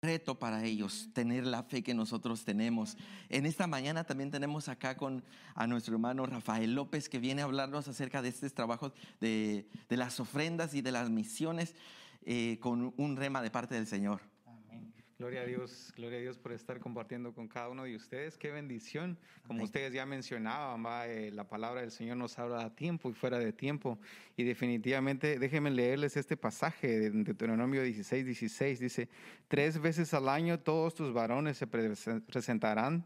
reto para ellos tener la fe que nosotros tenemos. En esta mañana también tenemos acá con a nuestro hermano Rafael López que viene a hablarnos acerca de estos trabajos de, de las ofrendas y de las misiones eh, con un rema de parte del Señor. Gloria a Dios, gloria a Dios por estar compartiendo con cada uno de ustedes. Qué bendición. Como ustedes ya mencionaban, eh, la palabra del Señor nos habla a tiempo y fuera de tiempo. Y definitivamente, déjenme leerles este pasaje de Deuteronomio 16, 16. Dice, tres veces al año todos tus varones se presentarán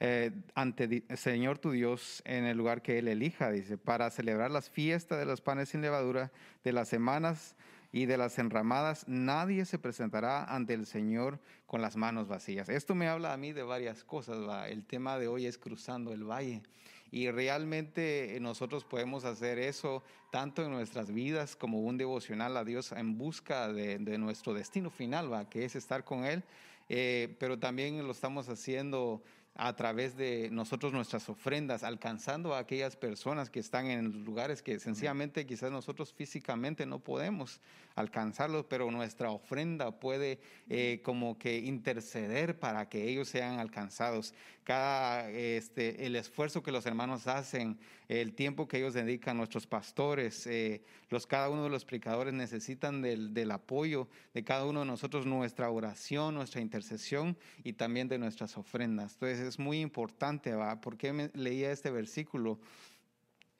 eh, ante el Señor tu Dios en el lugar que Él elija, dice, para celebrar las fiestas de los panes sin levadura, de las semanas y de las enramadas, nadie se presentará ante el Señor con las manos vacías. Esto me habla a mí de varias cosas. El tema de hoy es cruzando el valle. Y realmente nosotros podemos hacer eso tanto en nuestras vidas como un devocional a Dios en busca de, nuestro destino final, que es estar con Él. Eh, pero también lo estamos haciendo a través de nosotros nuestras ofrendas, alcanzando a aquellas personas que están en lugares que sencillamente quizás nosotros físicamente no podemos alcanzarlos, pero nuestra ofrenda puede eh, como que interceder para que ellos sean alcanzados. Cada este el esfuerzo que los hermanos hacen, el tiempo que ellos dedican, nuestros pastores, eh, los cada uno de los predicadores necesitan del, del apoyo de cada uno de nosotros, nuestra oración, nuestra intercesión y también de nuestras ofrendas. Entonces es muy importante, ¿va? ¿Por qué me leía este versículo?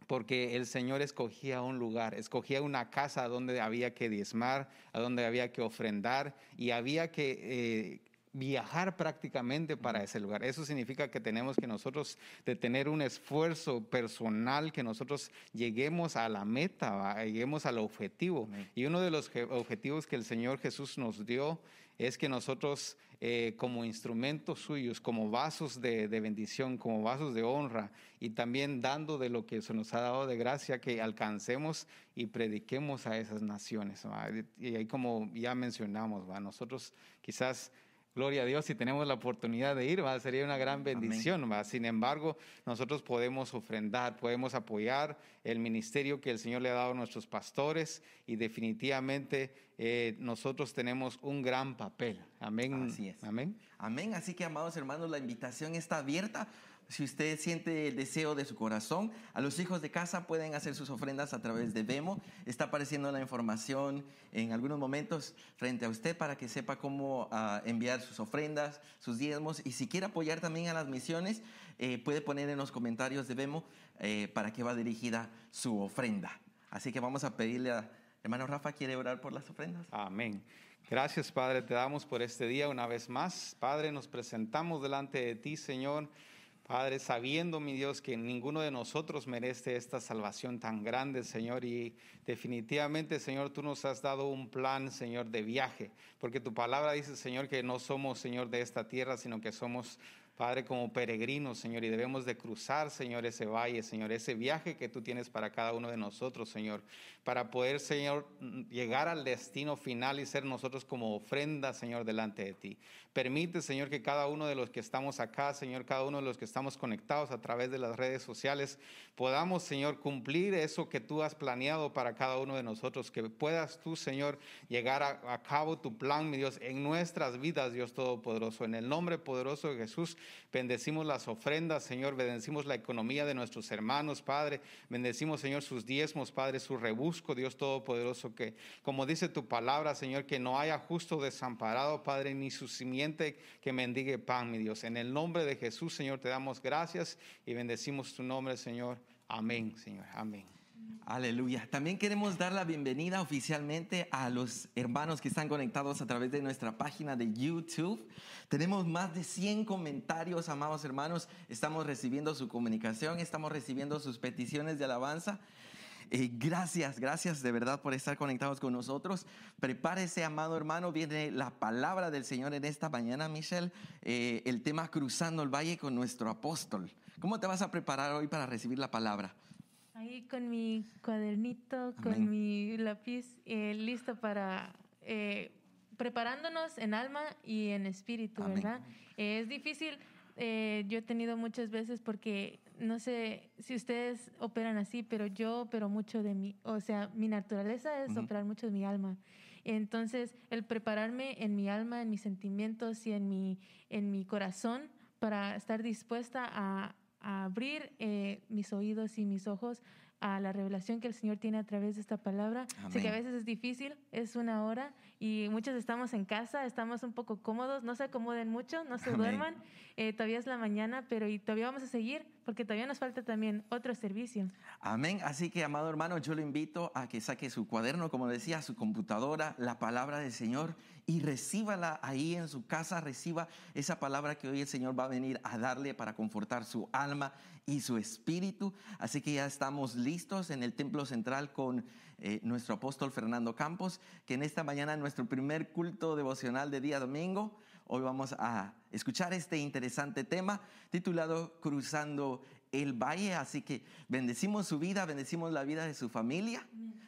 Porque el Señor escogía un lugar, escogía una casa donde había que diezmar, a donde había que ofrendar y había que eh, viajar prácticamente para ese lugar. Eso significa que tenemos que nosotros de tener un esfuerzo personal, que nosotros lleguemos a la meta, lleguemos al objetivo. Y uno de los objetivos que el Señor Jesús nos dio es que nosotros eh, como instrumentos suyos, como vasos de, bendición, como vasos de honra y también dando de lo que se nos ha dado de gracia, que alcancemos y prediquemos a esas naciones. Y ahí como ya mencionamos, ¿va? nosotros quizás Gloria a Dios, si tenemos la oportunidad de ir, ¿va? sería una gran bendición. ¿va? Sin embargo, nosotros podemos ofrendar, podemos apoyar el ministerio que el Señor le ha dado a nuestros pastores y definitivamente eh, nosotros tenemos un gran papel. Amén. Así es. Amén. Amén. Así que, amados hermanos, la invitación está abierta si usted siente el deseo de su corazón, a los hijos de casa pueden hacer sus ofrendas a través de Vemo. Está apareciendo la información en algunos momentos frente a usted para que sepa cómo ah, enviar sus ofrendas, sus diezmos. Y si quiere apoyar también a las misiones, eh, puede poner en los comentarios de Vemo eh, para qué va dirigida su ofrenda. Así que vamos a pedirle a hermano Rafa, ¿quiere orar por las ofrendas? Amén. Gracias, Padre, te damos por este día una vez más. Padre, nos presentamos delante de ti, Señor. Padre, sabiendo, mi Dios, que ninguno de nosotros merece esta salvación tan grande, Señor, y definitivamente, Señor, tú nos has dado un plan, Señor, de viaje, porque tu palabra dice, Señor, que no somos, Señor, de esta tierra, sino que somos Padre, como peregrinos, Señor, y debemos de cruzar, Señor, ese valle, Señor, ese viaje que tú tienes para cada uno de nosotros, Señor, para poder, Señor, llegar al destino final y ser nosotros como ofrenda, Señor, delante de ti. Permite, Señor, que cada uno de los que estamos acá, Señor, cada uno de los que estamos conectados a través de las redes sociales, podamos, Señor, cumplir eso que tú has planeado para cada uno de nosotros, que puedas tú, Señor, llegar a, a cabo tu plan, mi Dios, en nuestras vidas, Dios Todopoderoso. En el nombre poderoso de Jesús, Bendecimos las ofrendas, Señor. Bendecimos la economía de nuestros hermanos, Padre. Bendecimos, Señor, sus diezmos, Padre, su rebusco, Dios Todopoderoso, que como dice tu palabra, Señor, que no haya justo desamparado, Padre, ni su simiente que mendigue pan, mi Dios. En el nombre de Jesús, Señor, te damos gracias y bendecimos tu nombre, Señor. Amén, Señor. Amén. Aleluya. También queremos dar la bienvenida oficialmente a los hermanos que están conectados a través de nuestra página de YouTube. Tenemos más de 100 comentarios, amados hermanos. Estamos recibiendo su comunicación, estamos recibiendo sus peticiones de alabanza. Eh, gracias, gracias de verdad por estar conectados con nosotros. Prepárese, amado hermano, viene la palabra del Señor en esta mañana, Michelle. Eh, el tema cruzando el valle con nuestro apóstol. ¿Cómo te vas a preparar hoy para recibir la palabra? Ahí con mi cuadernito, con mi lápiz, eh, listo para eh, preparándonos en alma y en espíritu, ¿verdad? Eh, es difícil, yo he tenido muchas veces porque no sé si ustedes operan así, pero yo opero mucho de mi, o sea, mi naturaleza es operar mucho de mi alma. Entonces, el prepararme en mi alma, en mis sentimientos y en mi, en mi corazón para estar dispuesta a, abrir eh, mis oídos y mis ojos a la revelación que el Señor tiene a través de esta palabra. Sé que a veces es difícil, es una hora y muchos estamos en casa, estamos un poco cómodos, no se acomoden mucho, no se duerman, eh, todavía es la mañana, pero y todavía vamos a seguir porque todavía nos falta también otro servicio. Amén. Así que, amado hermano, yo lo invito a que saque su cuaderno, como decía, su computadora, la palabra del Señor y recíbala ahí en su casa, reciba esa palabra que hoy el Señor va a venir a darle para confortar su alma y su espíritu. Así que ya estamos listos en el templo central con eh, nuestro apóstol Fernando Campos, que en esta mañana, nuestro primer culto devocional de día domingo, hoy vamos a escuchar este interesante tema titulado Cruzando el Valle. Así que bendecimos su vida, bendecimos la vida de su familia.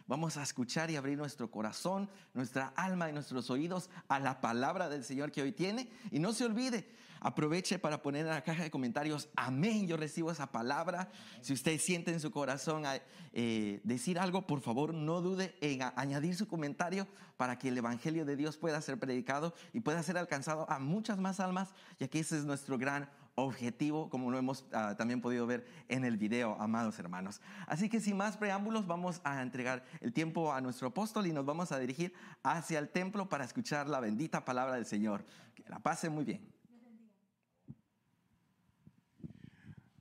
Vamos a escuchar y abrir nuestro corazón, nuestra alma y nuestros oídos a la palabra del Señor que hoy tiene. Y no se olvide, Aproveche para poner en la caja de comentarios, amén, yo recibo esa palabra. Si usted siente en su corazón eh, decir algo, por favor no dude en añadir su comentario para que el Evangelio de Dios pueda ser predicado y pueda ser alcanzado a muchas más almas, ya que ese es nuestro gran objetivo, como lo hemos ah, también podido ver en el video, amados hermanos. Así que sin más preámbulos, vamos a entregar el tiempo a nuestro apóstol y nos vamos a dirigir hacia el templo para escuchar la bendita palabra del Señor. Que la pase muy bien.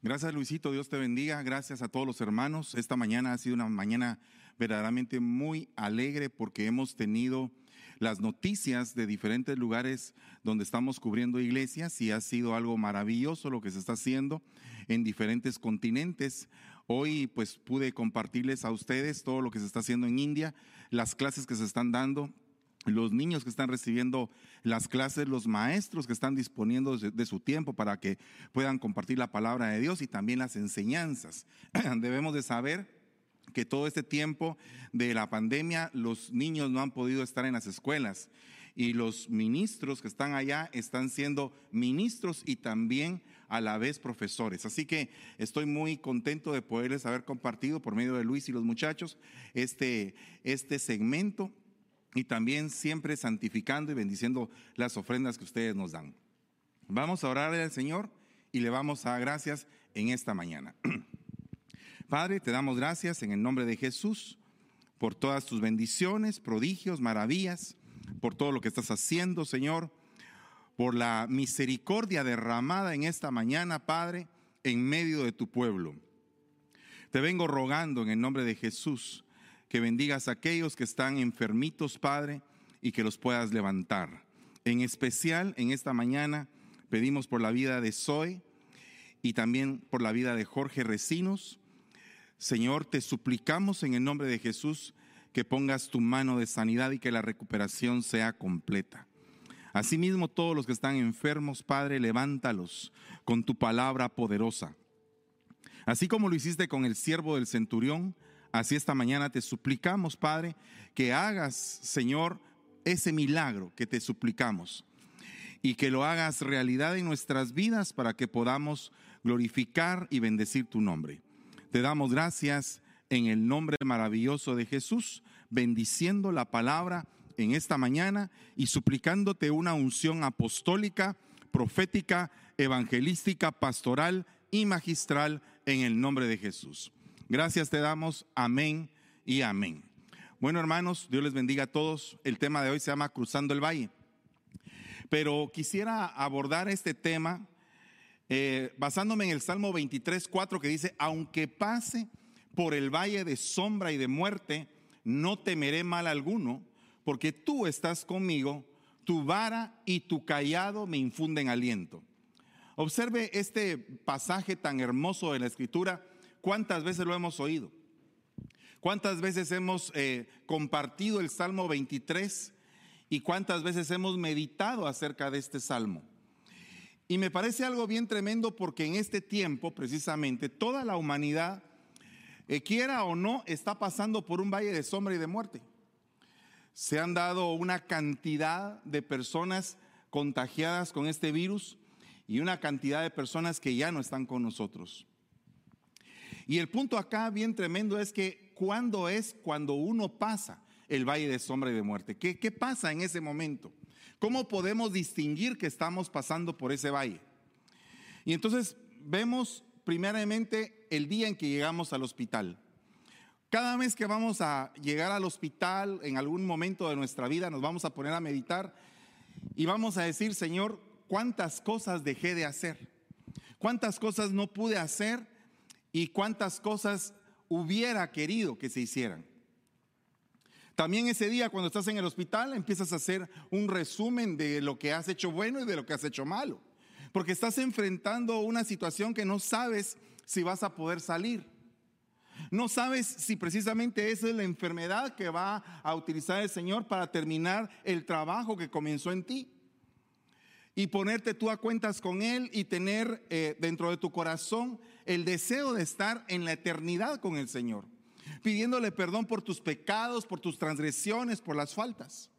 Gracias Luisito, Dios te bendiga. Gracias a todos los hermanos. Esta mañana ha sido una mañana verdaderamente muy alegre porque hemos tenido las noticias de diferentes lugares donde estamos cubriendo iglesias y ha sido algo maravilloso lo que se está haciendo en diferentes continentes. Hoy pues pude compartirles a ustedes todo lo que se está haciendo en India, las clases que se están dando los niños que están recibiendo las clases, los maestros que están disponiendo de, su tiempo para que puedan compartir la palabra de Dios y también las enseñanzas. Debemos de saber que todo este tiempo de la pandemia los niños no han podido estar en las escuelas y los ministros que están allá están siendo ministros y también a la vez profesores. Así que estoy muy contento de poderles haber compartido por medio de Luis y los muchachos este, este segmento y también siempre santificando y bendiciendo las ofrendas que ustedes nos dan. Vamos a orarle al Señor y le vamos a dar gracias en esta mañana. Padre, te damos gracias en el nombre de Jesús por todas tus bendiciones, prodigios, maravillas, por todo lo que estás haciendo, Señor, por la misericordia derramada en esta mañana, Padre, en medio de tu pueblo. Te vengo rogando en el nombre de Jesús que bendigas a aquellos que están enfermitos, Padre, y que los puedas levantar. En especial, en esta mañana, pedimos por la vida de Zoe y también por la vida de Jorge Recinos. Señor, te suplicamos en el nombre de Jesús que pongas tu mano de sanidad y que la recuperación sea completa. Asimismo, todos los que están enfermos, Padre, levántalos con tu palabra poderosa. Así como lo hiciste con el siervo del centurión, Así esta mañana te suplicamos, Padre, que hagas, Señor, ese milagro que te suplicamos y que lo hagas realidad en nuestras vidas para que podamos glorificar y bendecir tu nombre. Te damos gracias en el nombre maravilloso de Jesús, bendiciendo la palabra en esta mañana y suplicándote una unción apostólica, profética, evangelística, pastoral y magistral en el nombre de Jesús. Gracias te damos, amén y amén. Bueno, hermanos, Dios les bendiga a todos. El tema de hoy se llama Cruzando el Valle. Pero quisiera abordar este tema eh, basándome en el Salmo 23, 4 que dice, aunque pase por el valle de sombra y de muerte, no temeré mal alguno, porque tú estás conmigo, tu vara y tu callado me infunden aliento. Observe este pasaje tan hermoso de la escritura ¿Cuántas veces lo hemos oído? ¿Cuántas veces hemos eh, compartido el Salmo 23 y cuántas veces hemos meditado acerca de este Salmo? Y me parece algo bien tremendo porque en este tiempo, precisamente, toda la humanidad, eh, quiera o no, está pasando por un valle de sombra y de muerte. Se han dado una cantidad de personas contagiadas con este virus y una cantidad de personas que ya no están con nosotros. Y el punto acá bien tremendo es que cuando es cuando uno pasa el valle de sombra y de muerte. ¿Qué, qué pasa en ese momento? ¿Cómo podemos distinguir que estamos pasando por ese valle? Y entonces vemos primeramente el día en que llegamos al hospital. Cada vez que vamos a llegar al hospital, en algún momento de nuestra vida, nos vamos a poner a meditar y vamos a decir, Señor, ¿cuántas cosas dejé de hacer? ¿Cuántas cosas no pude hacer? ¿Y cuántas cosas hubiera querido que se hicieran? También ese día cuando estás en el hospital empiezas a hacer un resumen de lo que has hecho bueno y de lo que has hecho malo. Porque estás enfrentando una situación que no sabes si vas a poder salir. No sabes si precisamente esa es la enfermedad que va a utilizar el Señor para terminar el trabajo que comenzó en ti. Y ponerte tú a cuentas con Él y tener eh, dentro de tu corazón el deseo de estar en la eternidad con el Señor pidiéndole perdón por tus pecados, por tus transgresiones, por las faltas.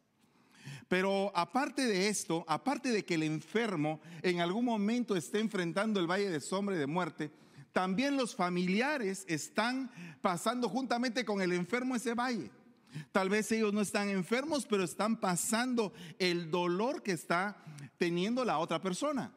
Pero aparte de esto, aparte de que el enfermo en algún momento esté enfrentando el valle de sombra y de muerte, también los familiares están pasando juntamente con el enfermo ese valle. Tal vez ellos no están enfermos, pero están pasando el dolor que está teniendo la otra persona.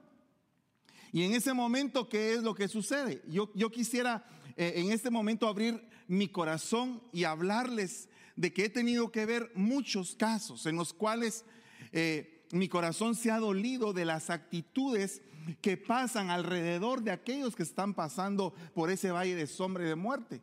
Y en ese momento, ¿qué es lo que sucede? Yo, yo quisiera eh, en este momento abrir mi corazón y hablarles de que he tenido que ver muchos casos en los cuales eh, mi corazón se ha dolido de las actitudes que pasan alrededor de aquellos que están pasando por ese valle de sombra y de muerte.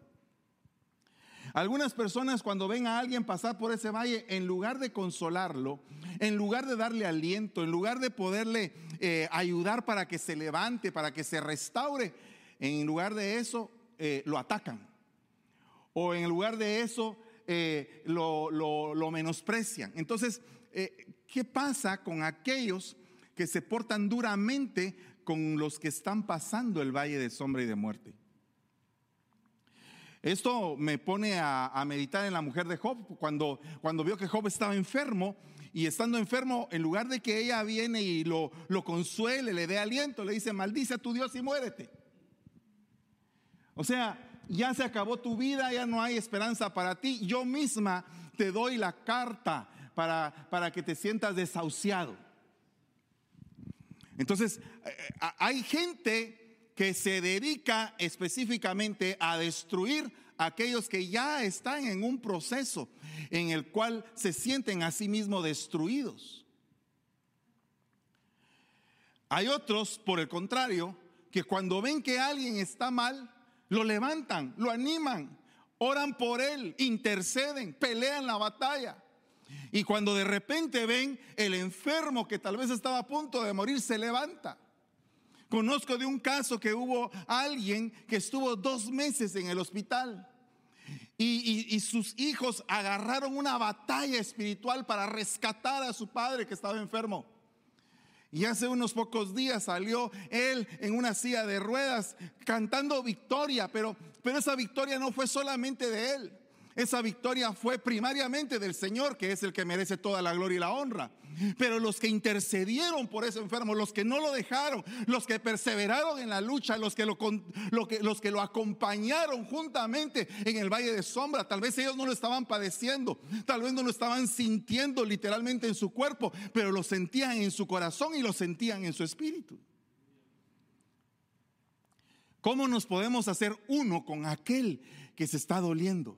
Algunas personas cuando ven a alguien pasar por ese valle, en lugar de consolarlo, en lugar de darle aliento, en lugar de poderle eh, ayudar para que se levante, para que se restaure, en lugar de eso eh, lo atacan o en lugar de eso eh, lo, menosprecian. Entonces, ¿qué pasa con aquellos que se portan duramente con los que están pasando el valle de sombra y de muerte? Esto me pone a, meditar en la mujer de Job, cuando, cuando vio que Job estaba enfermo y estando enfermo, en lugar de que ella viene y lo, lo consuele, le dé aliento, le dice, maldice a tu Dios y muérete. O sea, ya se acabó tu vida, ya no hay esperanza para ti. Yo misma te doy la carta para, para que te sientas desahuciado. Entonces, eh, eh, hay gente que se dedica específicamente a destruir a aquellos que ya están en un proceso en el cual se sienten a sí mismos destruidos. Hay otros, por el contrario, que cuando ven que alguien está mal, lo levantan, lo animan, oran por él, interceden, pelean la batalla. Y cuando de repente ven el enfermo que tal vez estaba a punto de morir, se levanta. Conozco de un caso que hubo alguien que estuvo dos meses en el hospital y, sus hijos agarraron una batalla espiritual para rescatar a su padre que estaba enfermo. Y hace unos pocos días salió él en una silla de ruedas cantando victoria, pero, pero esa victoria no fue solamente de él. Esa victoria fue primariamente del Señor, que es el que merece toda la gloria y la honra. Pero los que intercedieron por ese enfermo, los que no lo dejaron, los que perseveraron en la lucha, los que lo, acompañaron juntamente en el valle de sombra, tal vez ellos no lo estaban padeciendo, tal vez no lo estaban sintiendo literalmente en su cuerpo, pero lo sentían en su corazón y lo sentían en su espíritu. ¿Cómo nos podemos hacer uno con aquel que se está doliendo?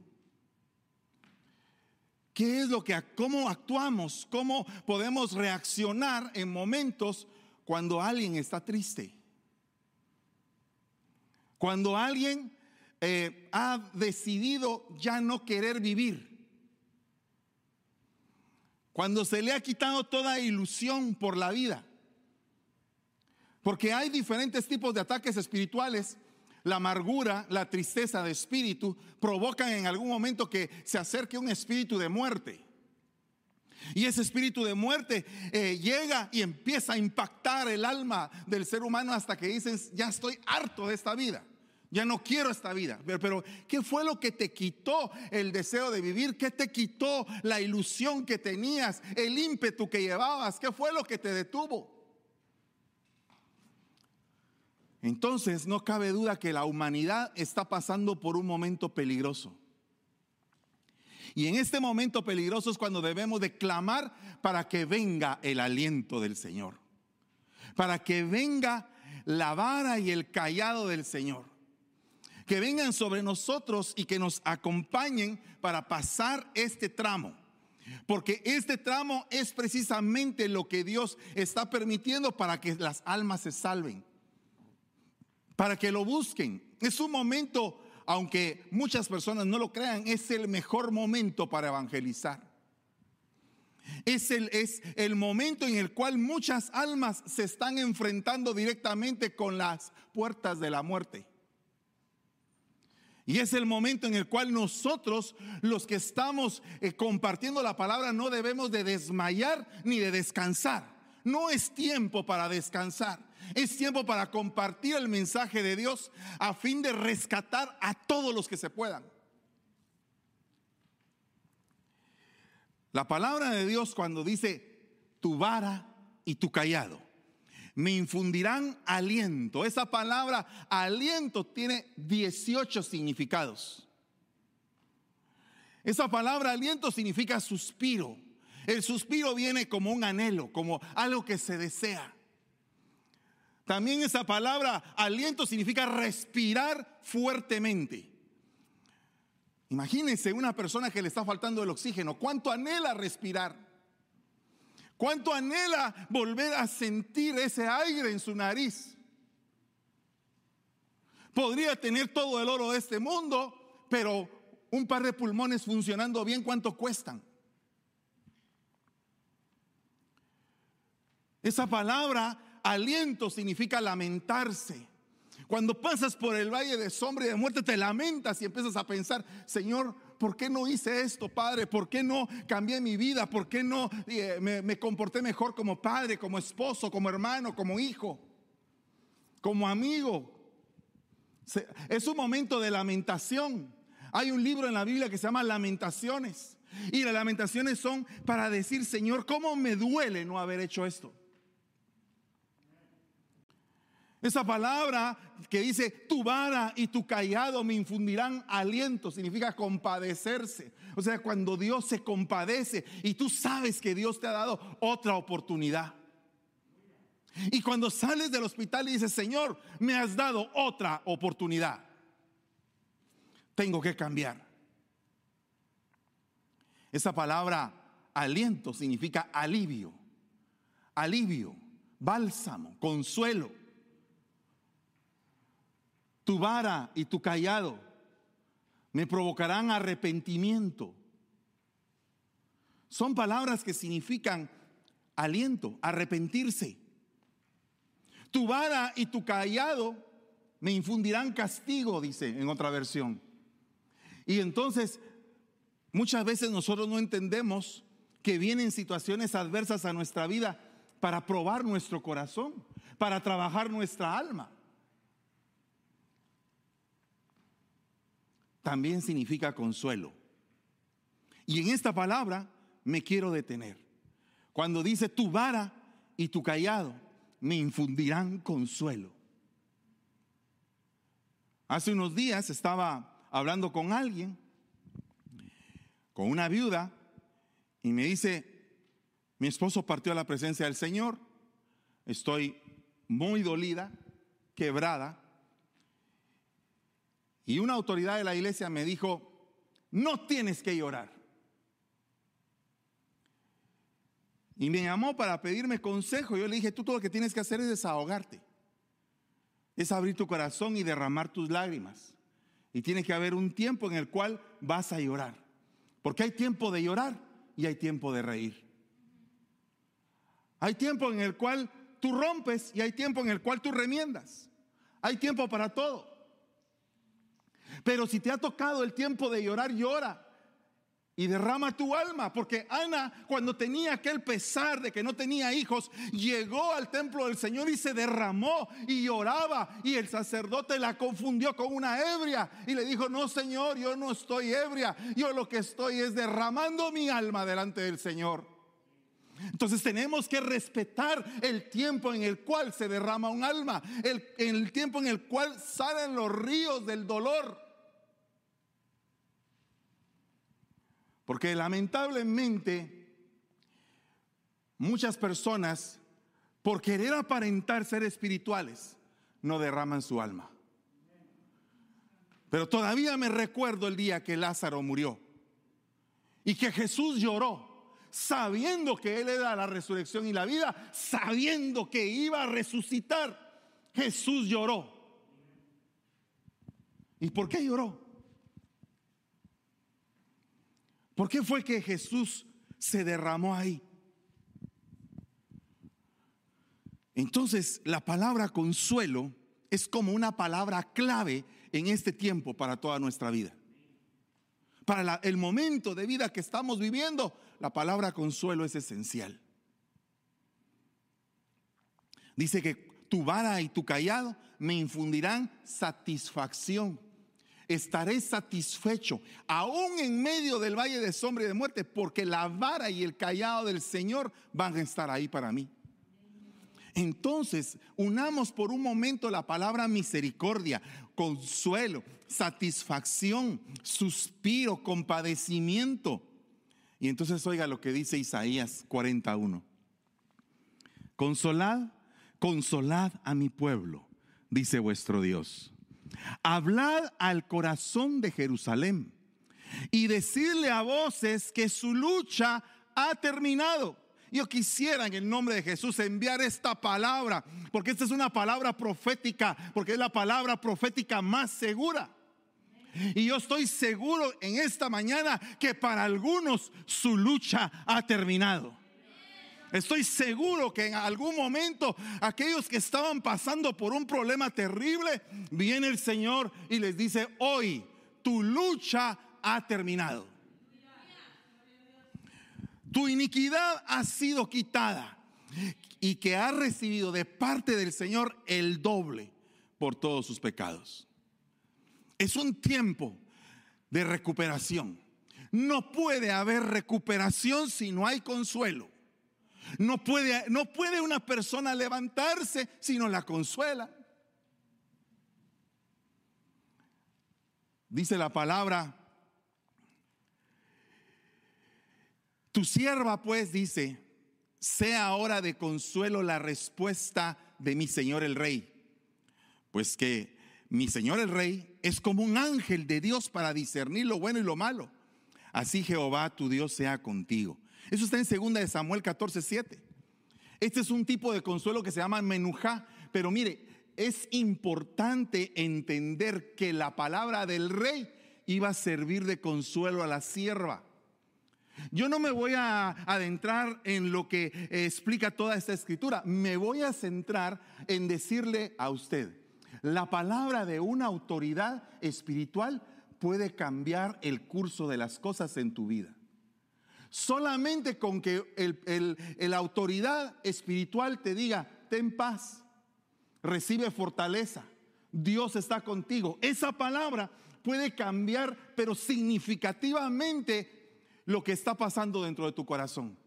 ¿Qué es lo que, cómo actuamos? ¿Cómo podemos reaccionar en momentos cuando alguien está triste? Cuando alguien eh, ha decidido ya no querer vivir. Cuando se le ha quitado toda ilusión por la vida. Porque hay diferentes tipos de ataques espirituales la amargura, la tristeza de espíritu provocan en algún momento que se acerque un espíritu de muerte. Y ese espíritu de muerte eh, llega y empieza a impactar el alma del ser humano hasta que dices, ya estoy harto de esta vida. Ya no quiero esta vida. Pero, pero, ¿qué fue lo que te quitó el deseo de vivir? ¿Qué te quitó la ilusión que tenías? El ímpetu que llevabas. ¿Qué fue lo que te detuvo? Entonces no cabe duda que la humanidad está pasando por un momento peligroso. Y en este momento peligroso es cuando debemos de clamar para que venga el aliento del Señor. Para que venga la vara y el callado del Señor. Que vengan sobre nosotros y que nos acompañen para pasar este tramo. Porque este tramo es precisamente lo que Dios está permitiendo para que las almas se salven. Para que lo busquen. Es un momento, aunque muchas personas no lo crean, es el mejor momento para evangelizar. Es el, es el momento en el cual muchas almas se están enfrentando directamente con las puertas de la muerte. Y es el momento en el cual nosotros, los que estamos eh, compartiendo la palabra, no debemos de desmayar ni de descansar. No es tiempo para descansar. Es tiempo para compartir el mensaje de Dios a fin de rescatar a todos los que se puedan. La palabra de Dios cuando dice tu vara y tu callado me infundirán aliento. Esa palabra aliento tiene 18 significados. Esa palabra aliento significa suspiro. El suspiro viene como un anhelo, como algo que se desea. También esa palabra aliento significa respirar fuertemente. Imagínense una persona que le está faltando el oxígeno. ¿Cuánto anhela respirar? ¿Cuánto anhela volver a sentir ese aire en su nariz? Podría tener todo el oro de este mundo, pero un par de pulmones funcionando bien, ¿cuánto cuestan? Esa palabra aliento significa lamentarse. Cuando pasas por el valle de sombra y de muerte, te lamentas y empiezas a pensar, Señor, ¿por qué no hice esto, Padre? ¿Por qué no cambié mi vida? ¿Por qué no eh, me, comporté mejor como padre, como esposo, como hermano, como hijo, como amigo? Es un momento de lamentación. Hay un libro en la Biblia que se llama Lamentaciones. Y las lamentaciones son para decir, Señor, ¿cómo me duele no haber hecho esto? Esa palabra que dice, tu vara y tu callado me infundirán aliento, significa compadecerse. O sea, cuando Dios se compadece y tú sabes que Dios te ha dado otra oportunidad. Y cuando sales del hospital y dices, Señor, me has dado otra oportunidad. Tengo que cambiar. Esa palabra aliento significa alivio, alivio, bálsamo, consuelo tu vara y tu callado me provocarán arrepentimiento. Son palabras que significan aliento, arrepentirse. Tu vara y tu callado me infundirán castigo, dice en otra versión. Y entonces, muchas veces nosotros no entendemos que vienen situaciones adversas a nuestra vida para probar nuestro corazón, para trabajar nuestra alma. También significa consuelo. Y en esta palabra me quiero detener. Cuando dice tu vara y tu callado me infundirán consuelo. Hace unos días estaba hablando con alguien, con una viuda, y me dice, mi esposo partió a la presencia del Señor, estoy muy dolida, quebrada, y una autoridad de la iglesia me dijo, no tienes que llorar. Y me llamó para pedirme consejo. Yo le dije, tú todo lo que tienes que hacer es desahogarte. Es abrir tu corazón y derramar tus lágrimas. Y tiene que haber un tiempo en el cual vas a llorar. Porque hay tiempo de llorar y hay tiempo de reír. Hay tiempo en el cual tú rompes y hay tiempo en el cual tú remiendas. Hay tiempo para todo. Pero si te ha tocado el tiempo de llorar, llora. Y derrama tu alma, porque Ana cuando tenía aquel pesar de que no tenía hijos, llegó al templo del Señor y se derramó y lloraba. Y el sacerdote la confundió con una ebria y le dijo, no Señor, yo no estoy ebria, yo lo que estoy es derramando mi alma delante del Señor. Entonces tenemos que respetar el tiempo en el cual se derrama un alma, el, el tiempo en el cual salen los ríos del dolor. Porque lamentablemente muchas personas, por querer aparentar ser espirituales, no derraman su alma. Pero todavía me recuerdo el día que Lázaro murió y que Jesús lloró, sabiendo que Él era la resurrección y la vida, sabiendo que iba a resucitar. Jesús lloró. ¿Y por qué lloró? ¿Por qué fue que Jesús se derramó ahí? Entonces, la palabra consuelo es como una palabra clave en este tiempo para toda nuestra vida. Para el momento de vida que estamos viviendo, la palabra consuelo es esencial. Dice que tu vara y tu callado me infundirán satisfacción estaré satisfecho, aún en medio del valle de sombra y de muerte, porque la vara y el callado del Señor van a estar ahí para mí. Entonces, unamos por un momento la palabra misericordia, consuelo, satisfacción, suspiro, compadecimiento. Y entonces oiga lo que dice Isaías 41. Consolad, consolad a mi pueblo, dice vuestro Dios Hablad al corazón de Jerusalén y decirle a voces que su lucha ha terminado. Yo quisiera en el nombre de Jesús enviar esta palabra, porque esta es una palabra profética, porque es la palabra profética más segura. Y yo estoy seguro en esta mañana que para algunos su lucha ha terminado. Estoy seguro que en algún momento aquellos que estaban pasando por un problema terrible, viene el Señor y les dice, hoy tu lucha ha terminado. Tu iniquidad ha sido quitada y que ha recibido de parte del Señor el doble por todos sus pecados. Es un tiempo de recuperación. No puede haber recuperación si no hay consuelo. No puede, no puede una persona levantarse si no la consuela. Dice la palabra, tu sierva pues dice, sea ahora de consuelo la respuesta de mi Señor el Rey. Pues que mi Señor el Rey es como un ángel de Dios para discernir lo bueno y lo malo. Así Jehová tu Dios sea contigo. Eso está en 2 de Samuel 14, 7. Este es un tipo de consuelo que se llama menujá, pero mire, es importante entender que la palabra del rey iba a servir de consuelo a la sierva. Yo no me voy a adentrar en lo que explica toda esta escritura, me voy a centrar en decirle a usted, la palabra de una autoridad espiritual puede cambiar el curso de las cosas en tu vida. Solamente con que el, autoridad espiritual te diga, ten paz, recibe fortaleza, Dios está contigo. Esa palabra puede cambiar, pero significativamente, lo que está pasando dentro de tu corazón.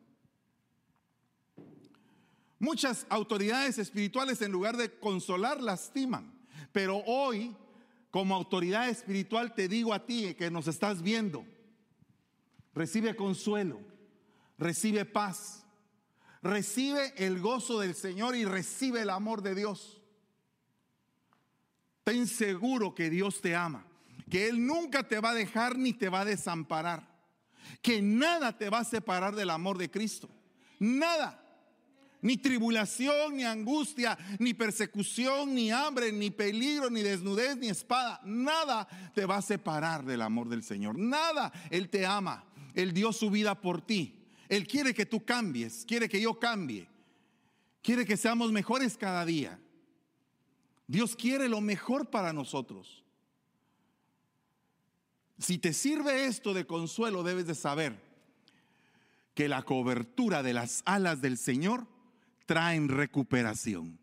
Muchas autoridades espirituales en lugar de consolar lastiman, pero hoy como autoridad espiritual te digo a ti que nos estás viendo, recibe consuelo, recibe paz, recibe el gozo del Señor y recibe el amor de Dios. Ten seguro que Dios te ama, que Él nunca te va a dejar ni te va a desamparar, que nada te va a separar del amor de Cristo. Nada. Ni tribulación, ni angustia, ni persecución, ni hambre, ni peligro, ni desnudez, ni espada. Nada te va a separar del amor del Señor. Nada. Él te ama. Él dio su vida por ti. Él quiere que tú cambies, quiere que yo cambie. Quiere que seamos mejores cada día. Dios quiere lo mejor para nosotros. Si te sirve esto de consuelo, debes de saber que la cobertura de las alas del Señor traen recuperación.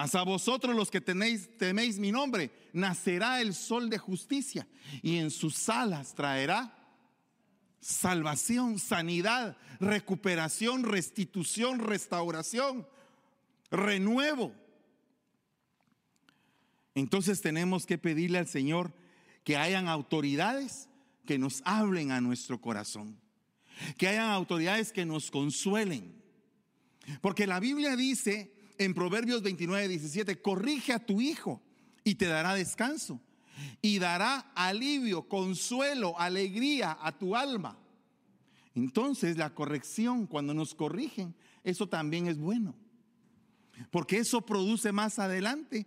Mas a vosotros los que tenéis, teméis mi nombre, nacerá el sol de justicia y en sus alas traerá salvación, sanidad, recuperación, restitución, restauración, renuevo. Entonces tenemos que pedirle al Señor que hayan autoridades que nos hablen a nuestro corazón. Que hayan autoridades que nos consuelen. Porque la Biblia dice en Proverbios 29, 17, corrige a tu hijo y te dará descanso. Y dará alivio, consuelo, alegría a tu alma. Entonces la corrección, cuando nos corrigen, eso también es bueno. Porque eso produce más adelante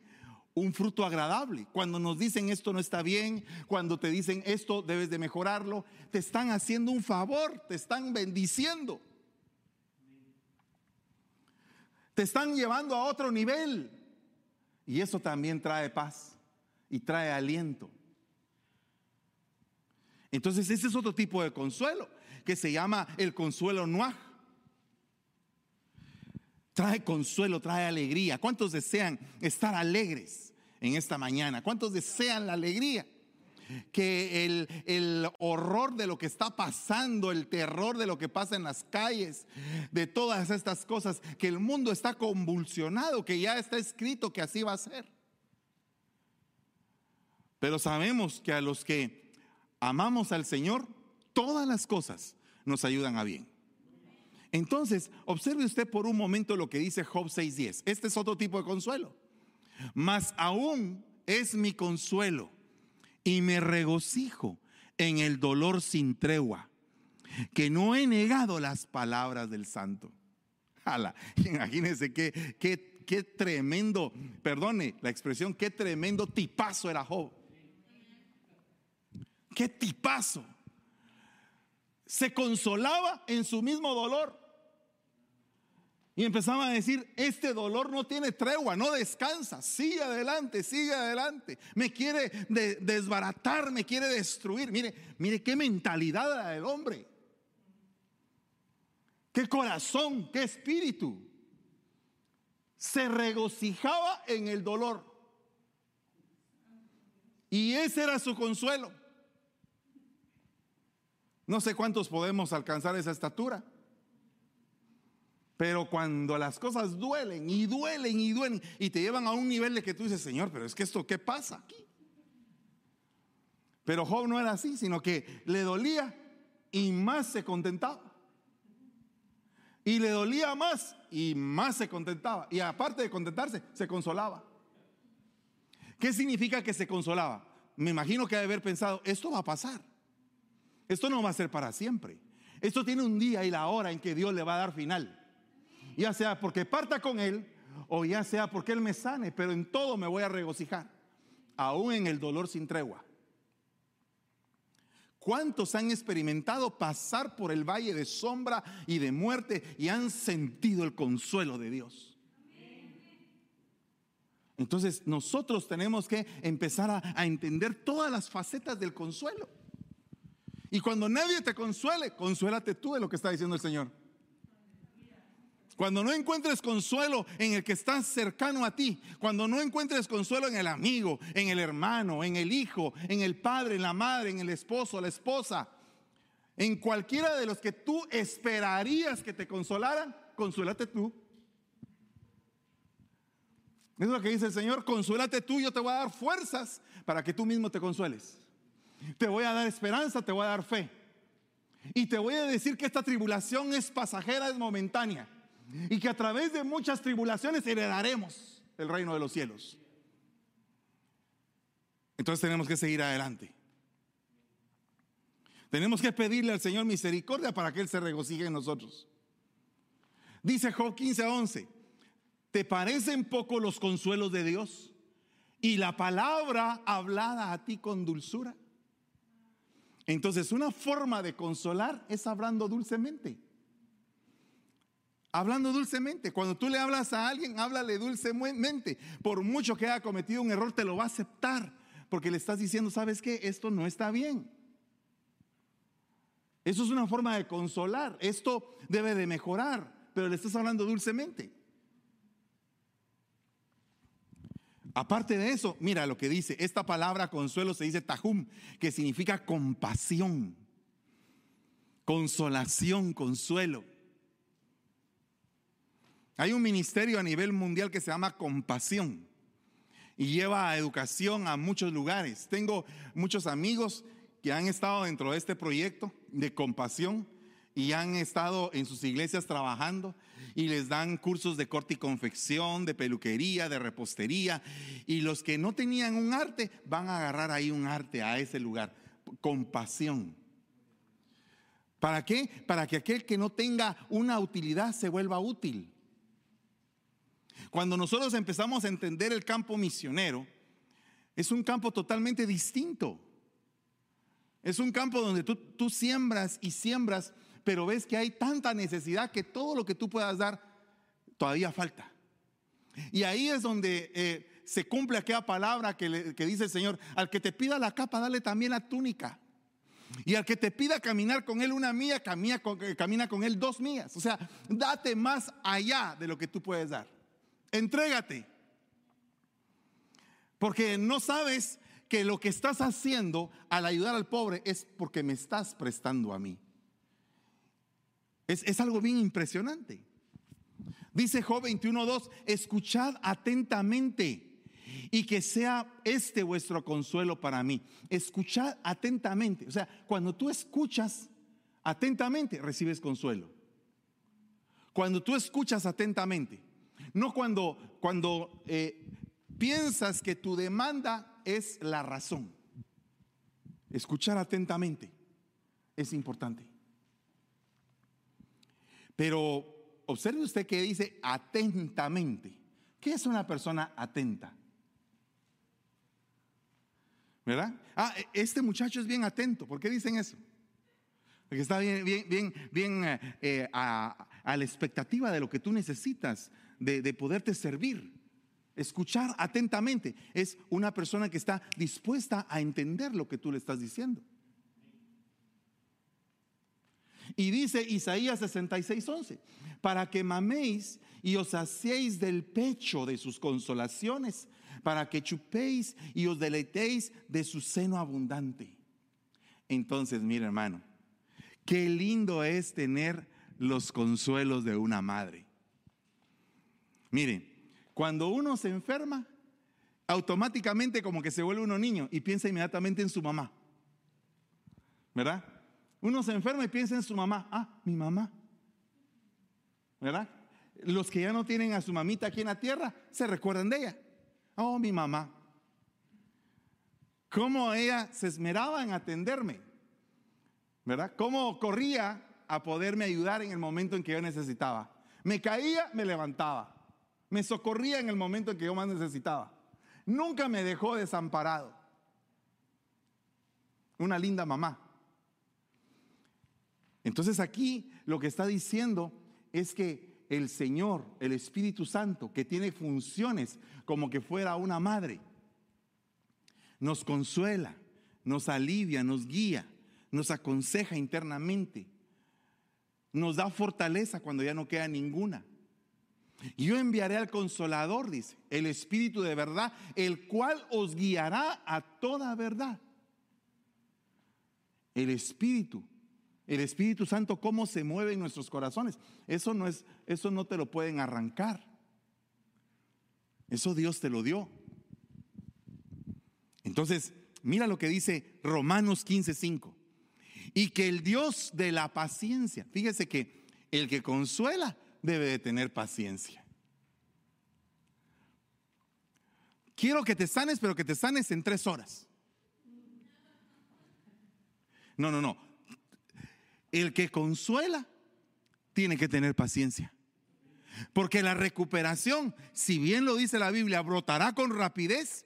un fruto agradable. Cuando nos dicen esto no está bien, cuando te dicen esto debes de mejorarlo, te están haciendo un favor, te están bendiciendo. Te están llevando a otro nivel. Y eso también trae paz y trae aliento. Entonces ese es otro tipo de consuelo que se llama el consuelo nuaj. Trae consuelo, trae alegría. ¿Cuántos desean estar alegres en esta mañana? ¿Cuántos desean la alegría? Que el, el, horror de lo que está pasando, el terror de lo que pasa en las calles, de todas estas cosas, que el mundo está convulsionado, que ya está escrito que así va a ser. Pero sabemos que a los que amamos al Señor, todas las cosas nos ayudan a bien. Entonces, observe usted por un momento lo que dice Job 6:10. Este es otro tipo de consuelo. Mas aún es mi consuelo y me regocijo en el dolor sin tregua, que no he negado las palabras del santo. Ala, imagínense qué, qué, qué tremendo, perdone la expresión, qué tremendo tipazo era Job. Qué tipazo. Se consolaba en su mismo dolor. Y empezaba a decir, este dolor no tiene tregua, no descansa, sigue adelante, sigue adelante. Me quiere desbaratar, me quiere destruir. Mire, mire qué mentalidad la del hombre. Qué corazón, qué espíritu. Se regocijaba en el dolor. Y ese era su consuelo. No sé cuántos podemos alcanzar esa estatura. Pero cuando las cosas duelen y duelen y duelen y te llevan a un nivel de que tú dices, Señor, pero es que esto, ¿qué pasa aquí? Pero Job no era así, sino que le dolía y más se contentaba. Y le dolía más y más se contentaba. Y aparte de contentarse, se consolaba. ¿Qué significa que se consolaba? Me imagino que debe haber pensado, esto va a pasar. Esto no va a ser para siempre. Esto tiene un día y la hora en que Dios le va a dar final. Ya sea porque parta con Él o ya sea porque Él me sane, pero en todo me voy a regocijar, aún en el dolor sin tregua. ¿Cuántos han experimentado pasar por el valle de sombra y de muerte y han sentido el consuelo de Dios? Entonces nosotros tenemos que empezar a, entender todas las facetas del consuelo. Y cuando nadie te consuele, consuélate tú de lo que está diciendo el Señor. Cuando no encuentres consuelo en el que está cercano a ti, cuando no encuentres consuelo en el amigo, en el hermano, en el hijo, en el padre, en la madre, en el esposo, la esposa, en cualquiera de los que tú esperarías que te consolaran, consuélate tú. Es lo que dice el Señor, consuélate tú, yo te voy a dar fuerzas para que tú mismo te consueles. Te voy a dar esperanza, te voy a dar fe. Y te voy a decir que esta tribulación es pasajera, es momentánea. Y que a través de muchas tribulaciones heredaremos el reino de los cielos. Entonces tenemos que seguir adelante. Tenemos que pedirle al Señor misericordia para que Él se regocije en nosotros. Dice Job 15 a 11, ¿te parecen poco los consuelos de Dios y la palabra hablada a ti con dulzura? Entonces, una forma de consolar es hablando dulcemente. Hablando dulcemente. Cuando tú le hablas a alguien, háblale dulcemente. Por mucho que haya cometido un error, te lo va a aceptar. Porque le estás diciendo, ¿sabes qué? Esto no está bien. Eso es una forma de consolar. Esto debe de mejorar. Pero le estás hablando dulcemente. Aparte de eso, mira lo que dice, esta palabra consuelo se dice tahum, que significa compasión, consolación, consuelo. Hay un ministerio a nivel mundial que se llama compasión y lleva educación a muchos lugares. Tengo muchos amigos que han estado dentro de este proyecto de compasión y han estado en sus iglesias trabajando y les dan cursos de corte y confección, de peluquería, de repostería. Y los que no tenían un arte van a agarrar ahí un arte a ese lugar. Compasión. ¿Para qué? Para que aquel que no tenga una utilidad se vuelva útil. Cuando nosotros empezamos a entender el campo misionero, es un campo totalmente distinto. Es un campo donde tú, siembras y siembras pero ves que hay tanta necesidad que todo lo que tú puedas dar todavía falta. Y ahí es donde eh, se cumple aquella palabra que, dice el Señor, al que te pida la capa, dale también la túnica. Y al que te pida caminar con él una mía, camina con, eh, camina con él dos mías. O sea, date más allá de lo que tú puedes dar. Entrégate. Porque no sabes que lo que estás haciendo al ayudar al pobre es porque me estás prestando a mí. Es, algo bien impresionante. Dice Job 21.2, escuchad atentamente y que sea este vuestro consuelo para mí. Escuchad atentamente. O sea, cuando tú escuchas atentamente, recibes consuelo. Cuando tú escuchas atentamente, no cuando, cuando eh, piensas que tu demanda es la razón. Escuchar atentamente es importante. Pero observe usted que dice atentamente. ¿Qué es una persona atenta? ¿Verdad? Ah, e, este muchacho es bien atento. ¿Por qué dicen eso? Porque está bien, bien, bien, bien eh, eh, a, la expectativa de lo que tú necesitas, de, de poderte servir. Escuchar atentamente es una persona que está dispuesta a entender lo que tú le estás diciendo. Y dice Isaías 66, 11, para que maméis y os hacéis del pecho de sus consolaciones, para que chupéis y os deleitéis de su seno abundante. Entonces, mire hermano, qué lindo es tener los consuelos de una madre. Mire, cuando uno se enferma, automáticamente como que se vuelve uno niño y piensa inmediatamente en su mamá. ¿Verdad? Uno se enferma y piensa en su mamá. Ah, mi mamá. ¿Verdad? Los que ya no tienen a su mamita aquí en la tierra se recuerdan de ella. Oh, mi mamá. Cómo ella se esmeraba en atenderme. ¿Verdad? Cómo corría a poderme ayudar en el momento en que yo necesitaba. Me caía, me levantaba. Me socorría en el momento en que yo más necesitaba. Nunca me dejó desamparado. Una linda mamá. Entonces aquí lo que está diciendo es que el Señor, el Espíritu Santo, que tiene funciones como que fuera una madre, nos consuela, nos alivia, nos guía, nos aconseja internamente, nos da fortaleza cuando ya no queda ninguna. Yo enviaré al consolador, dice, el Espíritu de verdad, el cual os guiará a toda verdad. El Espíritu el Espíritu Santo, cómo se mueve en nuestros corazones. Eso no es, eso no te lo pueden arrancar. Eso Dios te lo dio. Entonces, mira lo que dice Romanos 15:5. Y que el Dios de la paciencia, fíjese que el que consuela debe de tener paciencia. Quiero que te sanes, pero que te sanes en tres horas. No, no, no. El que consuela tiene que tener paciencia. Porque la recuperación, si bien lo dice la Biblia, brotará con rapidez,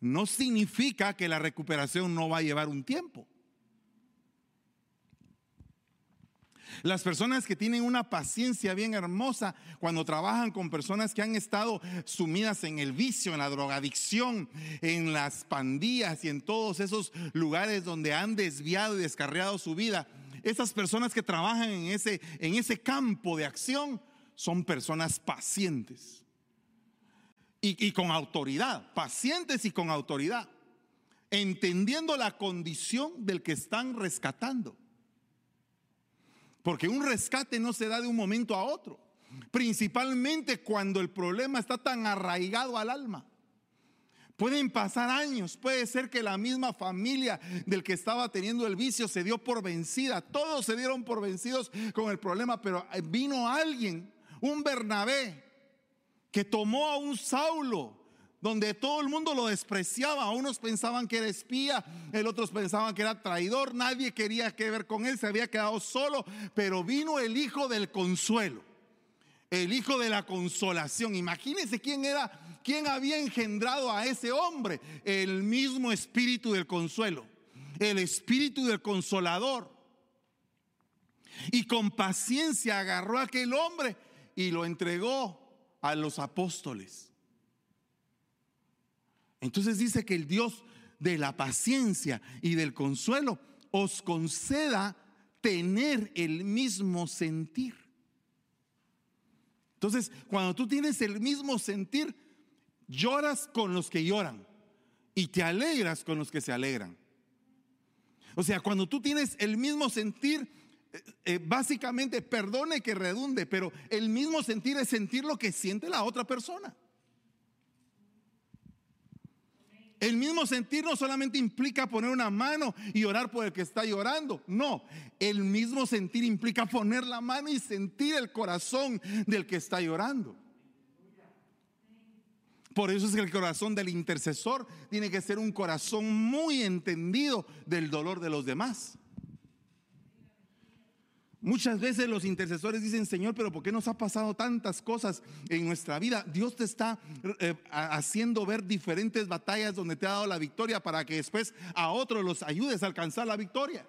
no significa que la recuperación no va a llevar un tiempo. Las personas que tienen una paciencia bien hermosa cuando trabajan con personas que han estado sumidas en el vicio, en la drogadicción, en las pandillas y en todos esos lugares donde han desviado y descarriado su vida, esas personas que trabajan en ese, en ese campo de acción son personas pacientes y, y con autoridad, pacientes y con autoridad, entendiendo la condición del que están rescatando. Porque un rescate no se da de un momento a otro, principalmente cuando el problema está tan arraigado al alma. Pueden pasar años, puede ser que la misma familia del que estaba teniendo el vicio se dio por vencida, todos se dieron por vencidos con el problema, pero vino alguien, un Bernabé, que tomó a un Saulo, donde todo el mundo lo despreciaba, unos pensaban que era espía, el otros pensaban que era traidor, nadie quería que ver con él, se había quedado solo, pero vino el hijo del consuelo, el hijo de la consolación. Imagínense quién era ¿Quién había engendrado a ese hombre? El mismo espíritu del consuelo, el espíritu del consolador. Y con paciencia agarró a aquel hombre y lo entregó a los apóstoles. Entonces dice que el Dios de la paciencia y del consuelo os conceda tener el mismo sentir. Entonces, cuando tú tienes el mismo sentir, Lloras con los que lloran y te alegras con los que se alegran. O sea, cuando tú tienes el mismo sentir, eh, eh, básicamente, perdone que redunde, pero el mismo sentir es sentir lo que siente la otra persona. El mismo sentir no solamente implica poner una mano y orar por el que está llorando, no, el mismo sentir implica poner la mano y sentir el corazón del que está llorando. Por eso es que el corazón del intercesor tiene que ser un corazón muy entendido del dolor de los demás. Muchas veces los intercesores dicen, Señor, pero ¿por qué nos ha pasado tantas cosas en nuestra vida? Dios te está eh, haciendo ver diferentes batallas donde te ha dado la victoria para que después a otros los ayudes a alcanzar la victoria.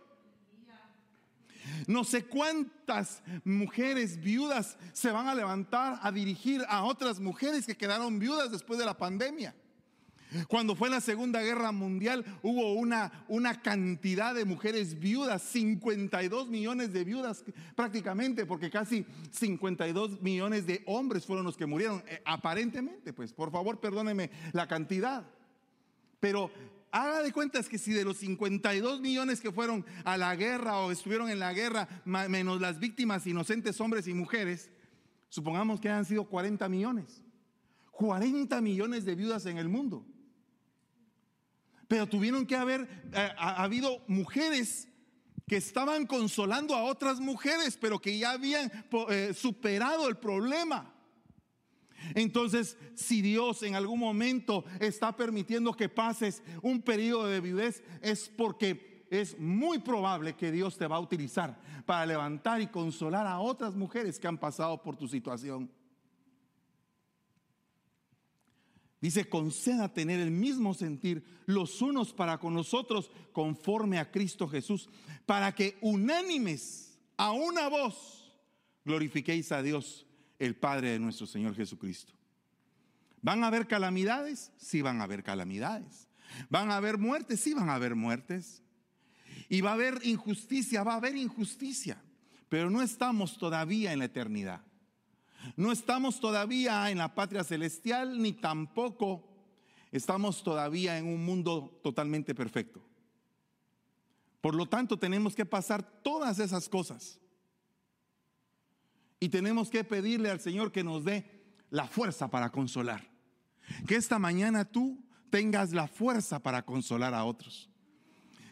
No sé cuántas mujeres viudas se van a levantar a dirigir a otras mujeres que quedaron viudas después de la pandemia. Cuando fue la Segunda Guerra Mundial hubo una, una cantidad de mujeres viudas, 52 millones de viudas prácticamente, porque casi 52 millones de hombres fueron los que murieron, eh, aparentemente, pues por favor perdóneme la cantidad. Pero haga de cuentas que si de los 52 millones que fueron a la guerra o estuvieron en la guerra, menos las víctimas inocentes hombres y mujeres, supongamos que han sido 40 millones. 40 millones de viudas en el mundo. Pero tuvieron que haber eh, habido mujeres que estaban consolando a otras mujeres, pero que ya habían eh, superado el problema. Entonces, si Dios en algún momento está permitiendo que pases un periodo de viudez, es porque es muy probable que Dios te va a utilizar para levantar y consolar a otras mujeres que han pasado por tu situación. Dice, conceda tener el mismo sentir los unos para con nosotros conforme a Cristo Jesús, para que unánimes a una voz glorifiquéis a Dios el Padre de nuestro Señor Jesucristo. ¿Van a haber calamidades? Sí van a haber calamidades. ¿Van a haber muertes? Sí van a haber muertes. Y va a haber injusticia, va a haber injusticia. Pero no estamos todavía en la eternidad. No estamos todavía en la patria celestial, ni tampoco estamos todavía en un mundo totalmente perfecto. Por lo tanto, tenemos que pasar todas esas cosas. Y tenemos que pedirle al Señor que nos dé la fuerza para consolar. Que esta mañana tú tengas la fuerza para consolar a otros.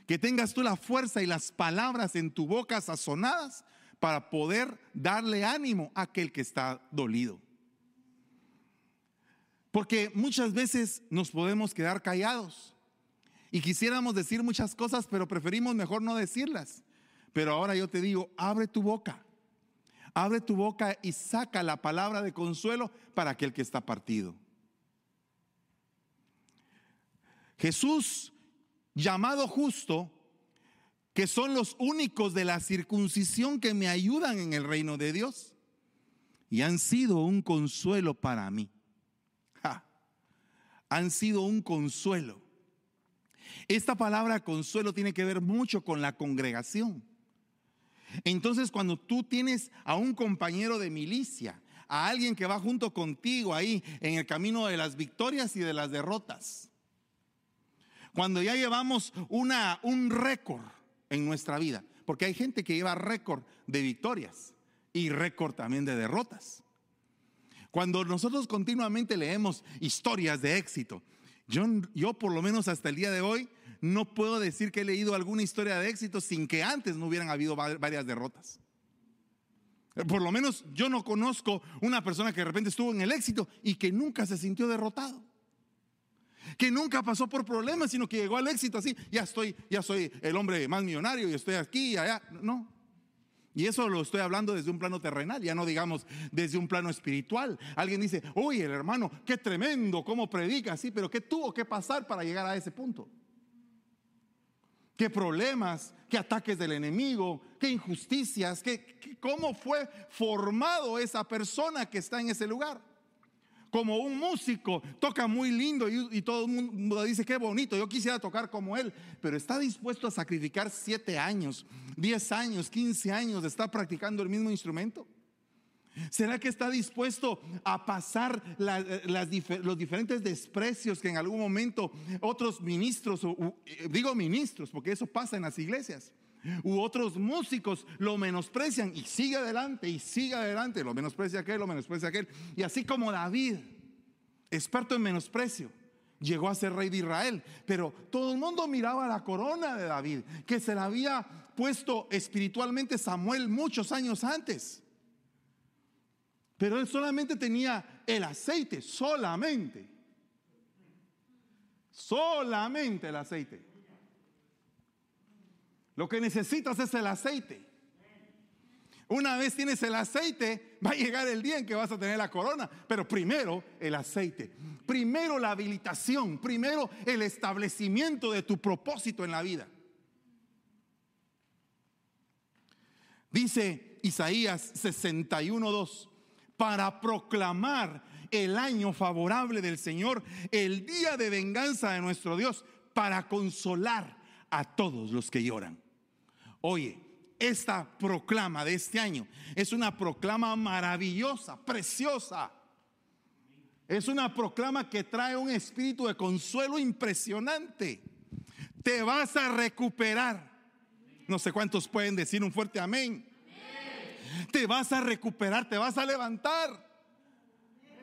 Que tengas tú la fuerza y las palabras en tu boca sazonadas para poder darle ánimo a aquel que está dolido. Porque muchas veces nos podemos quedar callados y quisiéramos decir muchas cosas, pero preferimos mejor no decirlas. Pero ahora yo te digo, abre tu boca Abre tu boca y saca la palabra de consuelo para aquel que está partido. Jesús, llamado justo, que son los únicos de la circuncisión que me ayudan en el reino de Dios y han sido un consuelo para mí. Han sido un consuelo. Esta palabra consuelo tiene que ver mucho con la congregación. Entonces cuando tú tienes a un compañero de milicia, a alguien que va junto contigo ahí en el camino de las victorias y de las derrotas, cuando ya llevamos una, un récord en nuestra vida, porque hay gente que lleva récord de victorias y récord también de derrotas. Cuando nosotros continuamente leemos historias de éxito Yo, yo por lo menos hasta el día de hoy no puedo decir que he leído alguna historia de éxito sin que antes no hubieran habido varias derrotas. Por lo menos yo no conozco una persona que de repente estuvo en el éxito y que nunca se sintió derrotado. Que nunca pasó por problemas, sino que llegó al éxito así. Ya estoy, ya soy el hombre más millonario y estoy aquí y allá. No. Y eso lo estoy hablando desde un plano terrenal, ya no digamos desde un plano espiritual. Alguien dice, uy, el hermano, qué tremendo, cómo predica, sí, pero ¿qué tuvo que pasar para llegar a ese punto? ¿Qué problemas, qué ataques del enemigo, qué injusticias, qué, cómo fue formado esa persona que está en ese lugar? Como un músico, toca muy lindo y, todo el mundo dice, qué bonito, yo quisiera tocar como él, pero está dispuesto a sacrificar siete años, diez años, quince años de estar practicando el mismo instrumento. ¿Será que está dispuesto a pasar los diferentes desprecios que en algún momento otros ministros, eh, digo ministros, porque eso pasa en las iglesias, u otros músicos lo menosprecian y sigue adelante y sigue adelante, lo menosprecia aquel, lo menosprecia aquel, y así como David, experto en menosprecio, llegó a ser rey de Israel, pero todo el mundo miraba la corona de David, que se la había puesto espiritualmente Samuel muchos años antes. Pero él solamente tenía el aceite, solamente. Solamente el aceite. Lo que necesitas es el aceite. Una vez tienes el aceite, va a llegar el día en que vas a tener la corona. Pero primero el aceite. Primero la habilitación. Primero el establecimiento de tu propósito en la vida. Dice Isaías 61.2 para proclamar el año favorable del Señor, el día de venganza de nuestro Dios, para consolar a todos los que lloran. Oye, esta proclama de este año es una proclama maravillosa, preciosa. Es una proclama que trae un espíritu de consuelo impresionante. Te vas a recuperar. No sé cuántos pueden decir un fuerte amén. Te vas a recuperar, te vas a levantar.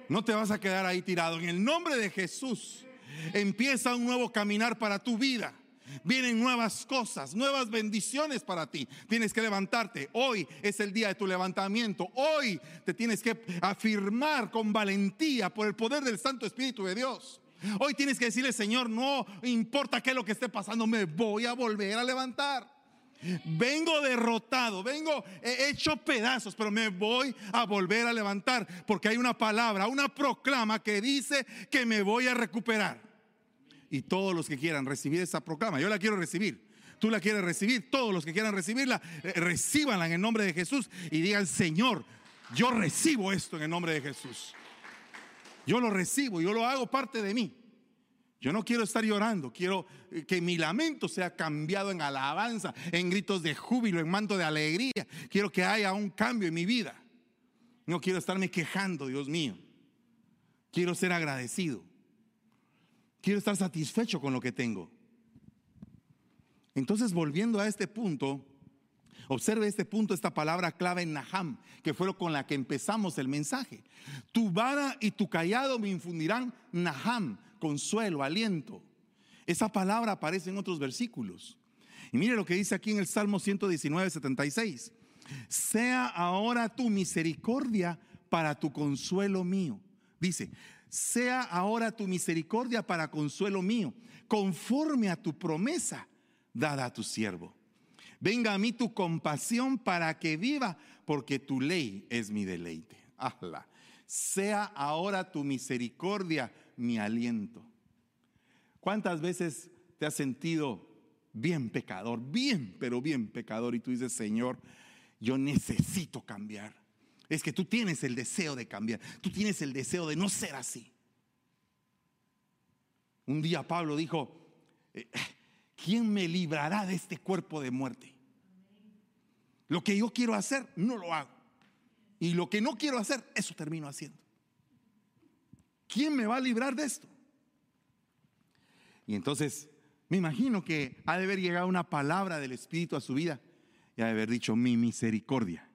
No te vas a quedar ahí tirado. En el nombre de Jesús empieza un nuevo caminar para tu vida. Vienen nuevas cosas, nuevas bendiciones para ti. Tienes que levantarte. Hoy es el día de tu levantamiento. Hoy te tienes que afirmar con valentía por el poder del Santo Espíritu de Dios. Hoy tienes que decirle, Señor, no importa qué es lo que esté pasando, me voy a volver a levantar. Vengo derrotado, vengo hecho pedazos, pero me voy a volver a levantar porque hay una palabra, una proclama que dice que me voy a recuperar. Y todos los que quieran recibir esa proclama, yo la quiero recibir. Tú la quieres recibir, todos los que quieran recibirla, eh, recíbanla en el nombre de Jesús y digan, Señor, yo recibo esto en el nombre de Jesús. Yo lo recibo, yo lo hago parte de mí. Yo no quiero estar llorando, quiero que mi lamento sea cambiado en alabanza, en gritos de júbilo, en manto de alegría. Quiero que haya un cambio en mi vida. No quiero estarme quejando, Dios mío. Quiero ser agradecido. Quiero estar satisfecho con lo que tengo. Entonces, volviendo a este punto, observe este punto, esta palabra clave en Naham, que fue con la que empezamos el mensaje. Tu vara y tu callado me infundirán Naham consuelo, aliento. Esa palabra aparece en otros versículos. Y mire lo que dice aquí en el Salmo 119, 76. Sea ahora tu misericordia para tu consuelo mío. Dice, sea ahora tu misericordia para consuelo mío, conforme a tu promesa dada a tu siervo. Venga a mí tu compasión para que viva, porque tu ley es mi deleite. Sea ahora tu misericordia mi aliento. ¿Cuántas veces te has sentido bien pecador, bien, pero bien pecador? Y tú dices, Señor, yo necesito cambiar. Es que tú tienes el deseo de cambiar, tú tienes el deseo de no ser así. Un día Pablo dijo, eh, ¿quién me librará de este cuerpo de muerte? Lo que yo quiero hacer, no lo hago. Y lo que no quiero hacer, eso termino haciendo. ¿quién me va a librar de esto? Y entonces me imagino que ha de haber llegado una palabra del Espíritu a su vida y ha de haber dicho, mi misericordia.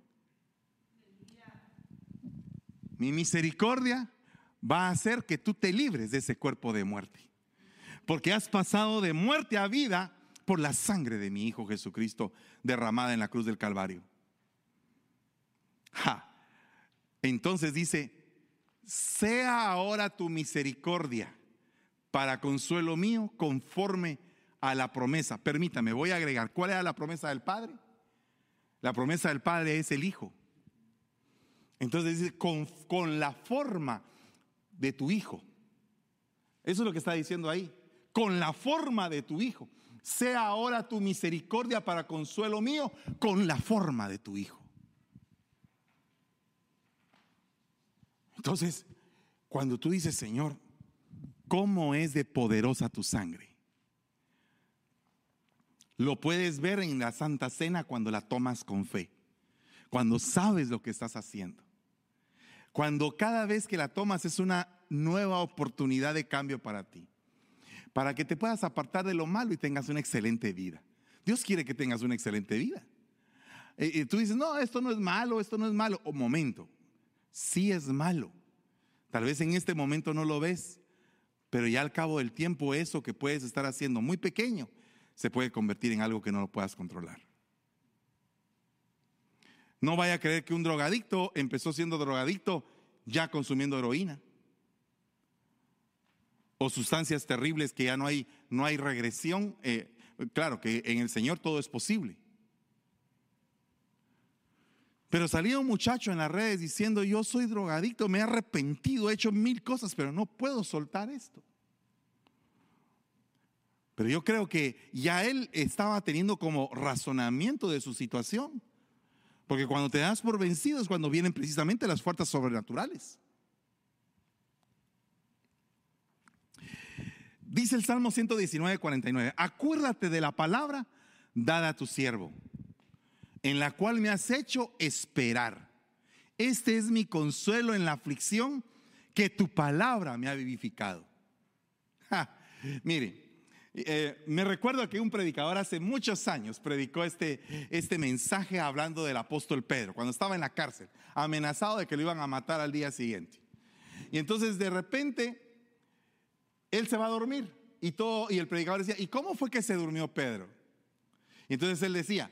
Mi misericordia va a hacer que tú te libres de ese cuerpo de muerte. porque has pasado de muerte a vida por la sangre de mi Hijo Jesucristo derramada en la cruz del Calvario. Entonces dice, sea ahora tu misericordia para consuelo mío conforme a la promesa. Permítame, voy a agregar, ¿cuál era la promesa del Padre? La promesa del Padre es el Hijo. Entonces dice, con, con la forma de tu Hijo. Eso es lo que está diciendo ahí. Con la forma de tu Hijo. Sea ahora tu misericordia para consuelo mío con la forma de tu Hijo. Entonces, cuando tú dices, Señor, ¿cómo es de poderosa tu sangre? Lo puedes ver en la Santa Cena cuando la tomas con fe, cuando sabes lo que estás haciendo, cuando cada vez que la tomas es una nueva oportunidad de cambio para ti, para que te puedas apartar de lo malo y tengas una excelente vida. Dios quiere que tengas una excelente vida. Y tú dices, no, esto no es malo, esto no es malo. O momento, sí es malo. Tal vez en este momento no lo ves, pero ya al cabo del tiempo eso que puedes estar haciendo muy pequeño se puede convertir en algo que no lo puedas controlar. No vaya a creer que un drogadicto empezó siendo drogadicto ya consumiendo heroína. O sustancias terribles que ya no hay, no hay regresión. Eh, claro que en el Señor todo es posible. Pero salía un muchacho en las redes diciendo, yo soy drogadicto, me he arrepentido, he hecho mil cosas, pero no puedo soltar esto. Pero yo creo que ya él estaba teniendo como razonamiento de su situación. Porque cuando te das por vencido es cuando vienen precisamente las fuerzas sobrenaturales. Dice el Salmo 119, 49, acuérdate de la palabra dada a tu siervo, en la cual me has hecho esperar. Este es mi consuelo en la aflicción, que tu palabra me ha vivificado. mire, eh, me recuerdo que un predicador hace muchos años predicó este, este mensaje hablando del apóstol Pedro, cuando estaba en la cárcel, amenazado de que lo iban a matar al día siguiente. Y entonces de repente él se va a dormir y todo y el predicador decía, ¿y cómo fue que se durmió Pedro? Y entonces él decía,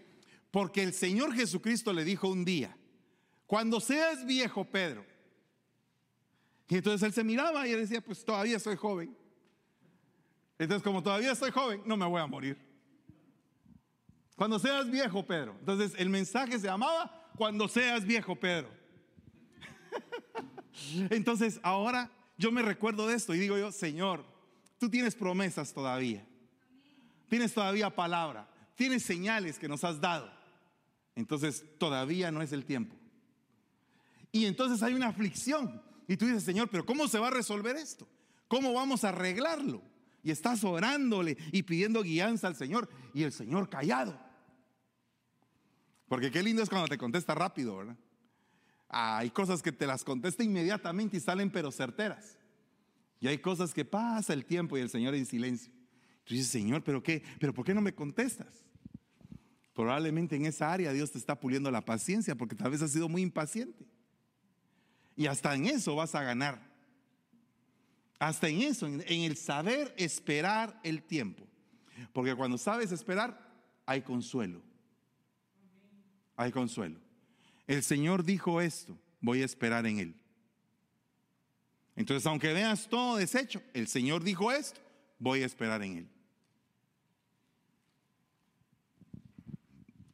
porque el Señor Jesucristo le dijo un día, cuando seas viejo, Pedro. Y entonces él se miraba y él decía, pues todavía soy joven. Entonces, como todavía soy joven, no me voy a morir. Cuando seas viejo, Pedro. Entonces, el mensaje se llamaba Cuando seas viejo, Pedro. Entonces, ahora yo me recuerdo de esto y digo yo, Señor, tú tienes promesas todavía. Tienes todavía palabra. Tienes señales que nos has dado. Entonces, todavía no es el tiempo. Y entonces hay una aflicción. Y tú dices, Señor, pero ¿cómo se va a resolver esto? ¿Cómo vamos a arreglarlo? Y estás orándole y pidiendo guianza al Señor y el Señor callado. Porque qué lindo es cuando te contesta rápido, ¿verdad? hay cosas que te las contesta inmediatamente y salen pero certeras. Y hay cosas que pasa el tiempo y el Señor en silencio. Tú dices, Señor, ¿pero qué? ¿Pero por qué no me contestas? Probablemente en esa área Dios te está puliendo la paciencia porque tal vez has sido muy impaciente. Y hasta en eso vas a ganar. Hasta en eso, en, el saber esperar el tiempo. Porque cuando sabes esperar, hay consuelo. Hay consuelo. El Señor dijo esto, voy a esperar en Él. Entonces, aunque veas todo deshecho, el Señor dijo esto, voy a esperar en Él.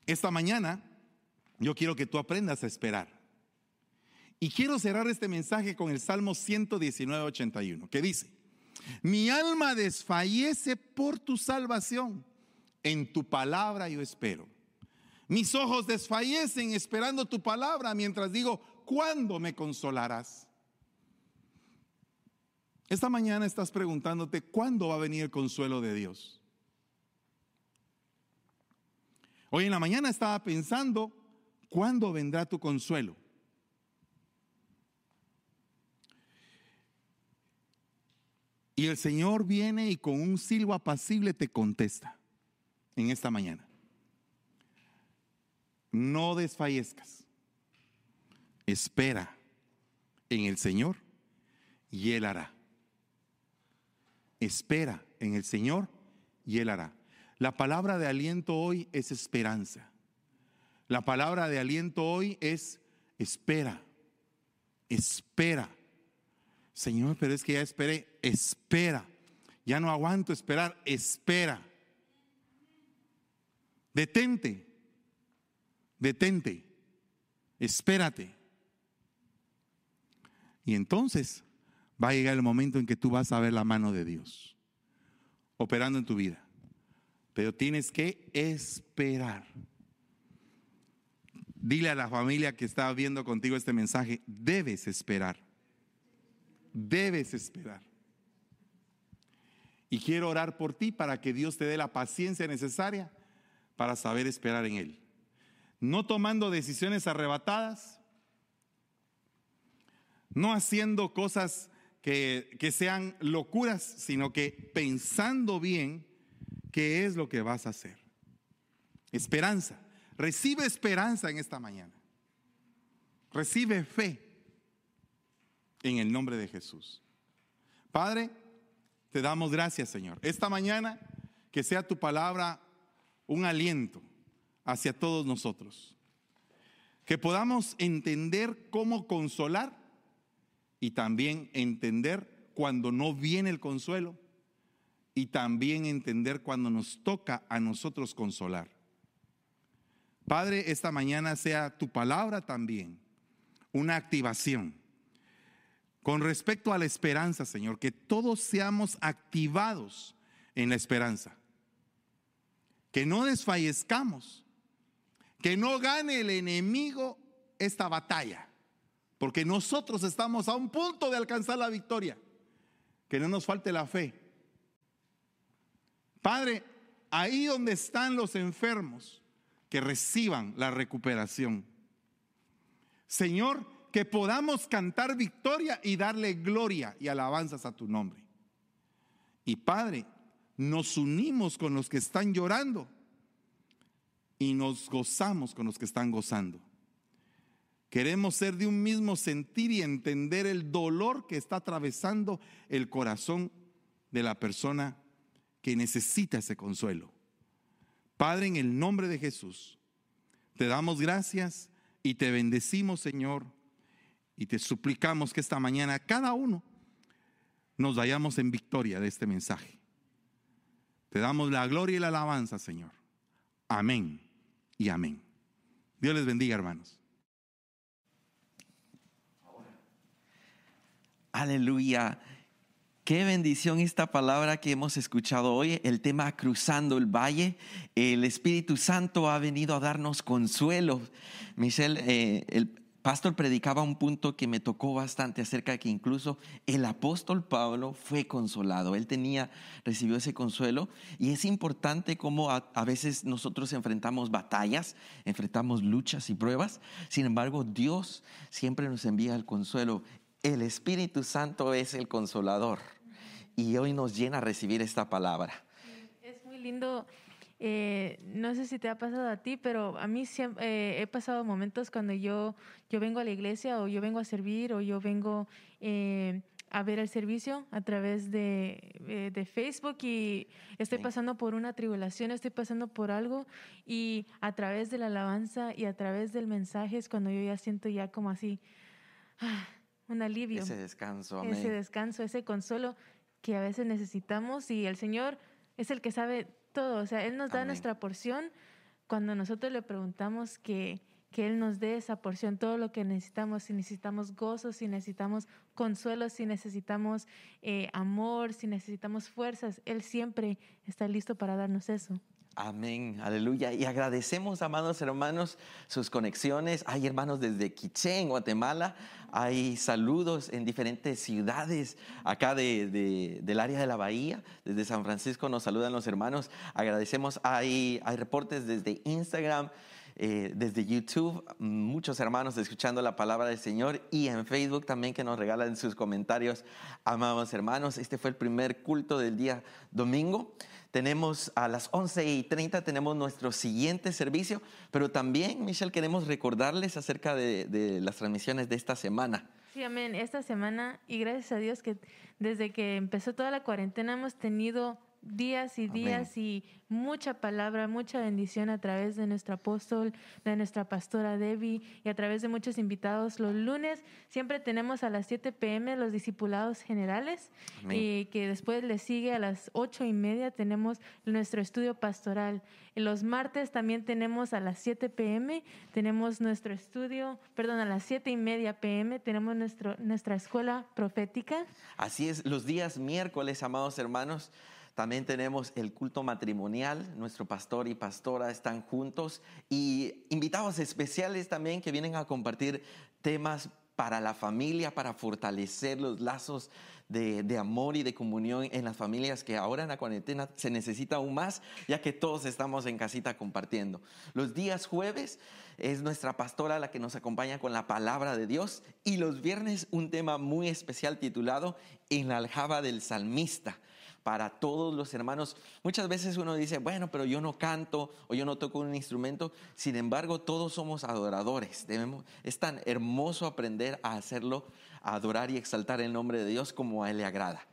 Esta mañana yo quiero que tú aprendas a esperar. Y quiero cerrar este mensaje con el Salmo 119, 81, que dice, mi alma desfallece por tu salvación, en tu palabra yo espero. Mis ojos desfallecen esperando tu palabra mientras digo, ¿cuándo me consolarás? Esta mañana estás preguntándote, ¿cuándo va a venir el consuelo de Dios? Hoy en la mañana estaba pensando, ¿cuándo vendrá tu consuelo? Y el Señor viene y con un silbo apacible te contesta en esta mañana. No desfallezcas. Espera en el Señor y Él hará. espera en el Señor y Él hará. La palabra de aliento hoy es esperanza. La palabra de aliento hoy es espera. Espera. Señor, pero es que ya esperé. Espera. Ya no aguanto esperar. Espera. Detente. Detente. Espérate. Y entonces va a llegar el momento en que tú vas a ver la mano de Dios operando en tu vida. Pero tienes que esperar. Dile a la familia que está viendo contigo este mensaje, debes esperar. Debes esperar. Y quiero orar por ti para que Dios te dé la paciencia necesaria para saber esperar en Él. No tomando decisiones arrebatadas, no haciendo cosas que, que sean locuras, sino que pensando bien qué es lo que vas a hacer. Esperanza. Recibe esperanza en esta mañana. Recibe fe en el nombre de Jesús. Padre, te damos gracias, Señor. Esta mañana que sea tu palabra un aliento hacia todos nosotros. Que podamos entender cómo consolar y también entender cuando no viene el consuelo y también entender cuando nos toca a nosotros consolar. Padre, esta mañana sea tu palabra también una activación. Con respecto a la esperanza, Señor, que todos seamos activados en la esperanza. Que no desfallezcamos. Que no gane el enemigo esta batalla. Porque nosotros estamos a un punto de alcanzar la victoria. Que no nos falte la fe. Padre, ahí donde están los enfermos, que reciban la recuperación. Señor, que podamos cantar victoria y darle gloria y alabanzas a tu nombre. Y Padre, nos unimos con los que están llorando y nos gozamos con los que están gozando. Queremos ser de un mismo sentir y entender el dolor que está atravesando el corazón de la persona que necesita ese consuelo. Padre, en el nombre de Jesús, te damos gracias y te bendecimos, Señor, y te suplicamos que esta mañana cada uno nos vayamos en victoria de este mensaje. Te damos la gloria y la alabanza, Señor. Amén y amén. Dios les bendiga, hermanos. Aleluya. Qué bendición esta palabra que hemos escuchado hoy, el tema cruzando el valle. El Espíritu Santo ha venido a darnos consuelo. Michelle, eh, el pastor predicaba un punto que me tocó bastante acerca de que incluso el apóstol Pablo fue consolado. Él tenía, recibió ese consuelo y es importante cómo a, a veces nosotros enfrentamos batallas, enfrentamos luchas y pruebas. Sin embargo, Dios siempre nos envía el consuelo el Espíritu Santo es el consolador y hoy nos llena recibir esta palabra. Es muy lindo. Eh, no sé si te ha pasado a ti, pero a mí siempre, eh, he pasado momentos cuando yo, yo vengo a la iglesia o yo vengo a servir o yo vengo eh, a ver el servicio a través de, de Facebook y estoy pasando por una tribulación, estoy pasando por algo y a través de la alabanza y a través del mensaje es cuando yo ya siento ya como así. Ah, un alivio. Ese descanso, Ese descanso, ese consuelo que a veces necesitamos y el Señor es el que sabe todo. O sea, Él nos da nuestra porción cuando nosotros le preguntamos que, que Él nos dé esa porción, todo lo que necesitamos, si necesitamos gozo, si necesitamos consuelo, si necesitamos eh, amor, si necesitamos fuerzas, Él siempre está listo para darnos eso. Amén, aleluya. Y agradecemos, amados hermanos, sus conexiones. Hay hermanos desde Quiché, en Guatemala. Hay saludos en diferentes ciudades acá de, del área de la bahía. Desde San Francisco nos saludan los hermanos. Agradecemos. Hay, hay reportes desde Instagram. Eh, desde YouTube, muchos hermanos escuchando la palabra del Señor y en Facebook también que nos regalan sus comentarios. Amados hermanos, este fue el primer culto del día domingo. Tenemos a las 11 y 30 tenemos nuestro siguiente servicio, pero también, Michelle, queremos recordarles acerca de, las transmisiones de esta semana. Sí, amén. Esta semana, y gracias a Dios que desde que empezó toda la cuarentena hemos tenido días y días y mucha palabra, mucha bendición a través de nuestro apóstol, de nuestra pastora Debbie y a través de muchos invitados. Los lunes siempre tenemos a las 7 pm los discipulados generales y que después le sigue a las 8 y media tenemos nuestro estudio pastoral. los martes también tenemos a las 7 pm, tenemos nuestro estudio, perdón, a las 7 y media pm tenemos nuestro, nuestra escuela profética. Así es, los días miércoles, amados hermanos, también tenemos el culto matrimonial, nuestro pastor y pastora están juntos. Y invitados especiales también que vienen a compartir temas para la familia, para fortalecer los lazos de, amor y de comunión en las familias que ahora en la cuarentena se necesita aún más, ya que todos estamos en casita compartiendo. Los días jueves es nuestra pastora la que nos acompaña con la palabra de Dios. Y los viernes un tema muy especial titulado En la aljaba del salmista para todos los hermanos. Muchas veces uno dice, bueno, pero yo no canto o yo no toco un instrumento. Sin embargo, todos somos adoradores. Debemos, es tan hermoso aprender a hacerlo, a adorar y exaltar el nombre de Dios como a Él le agrada.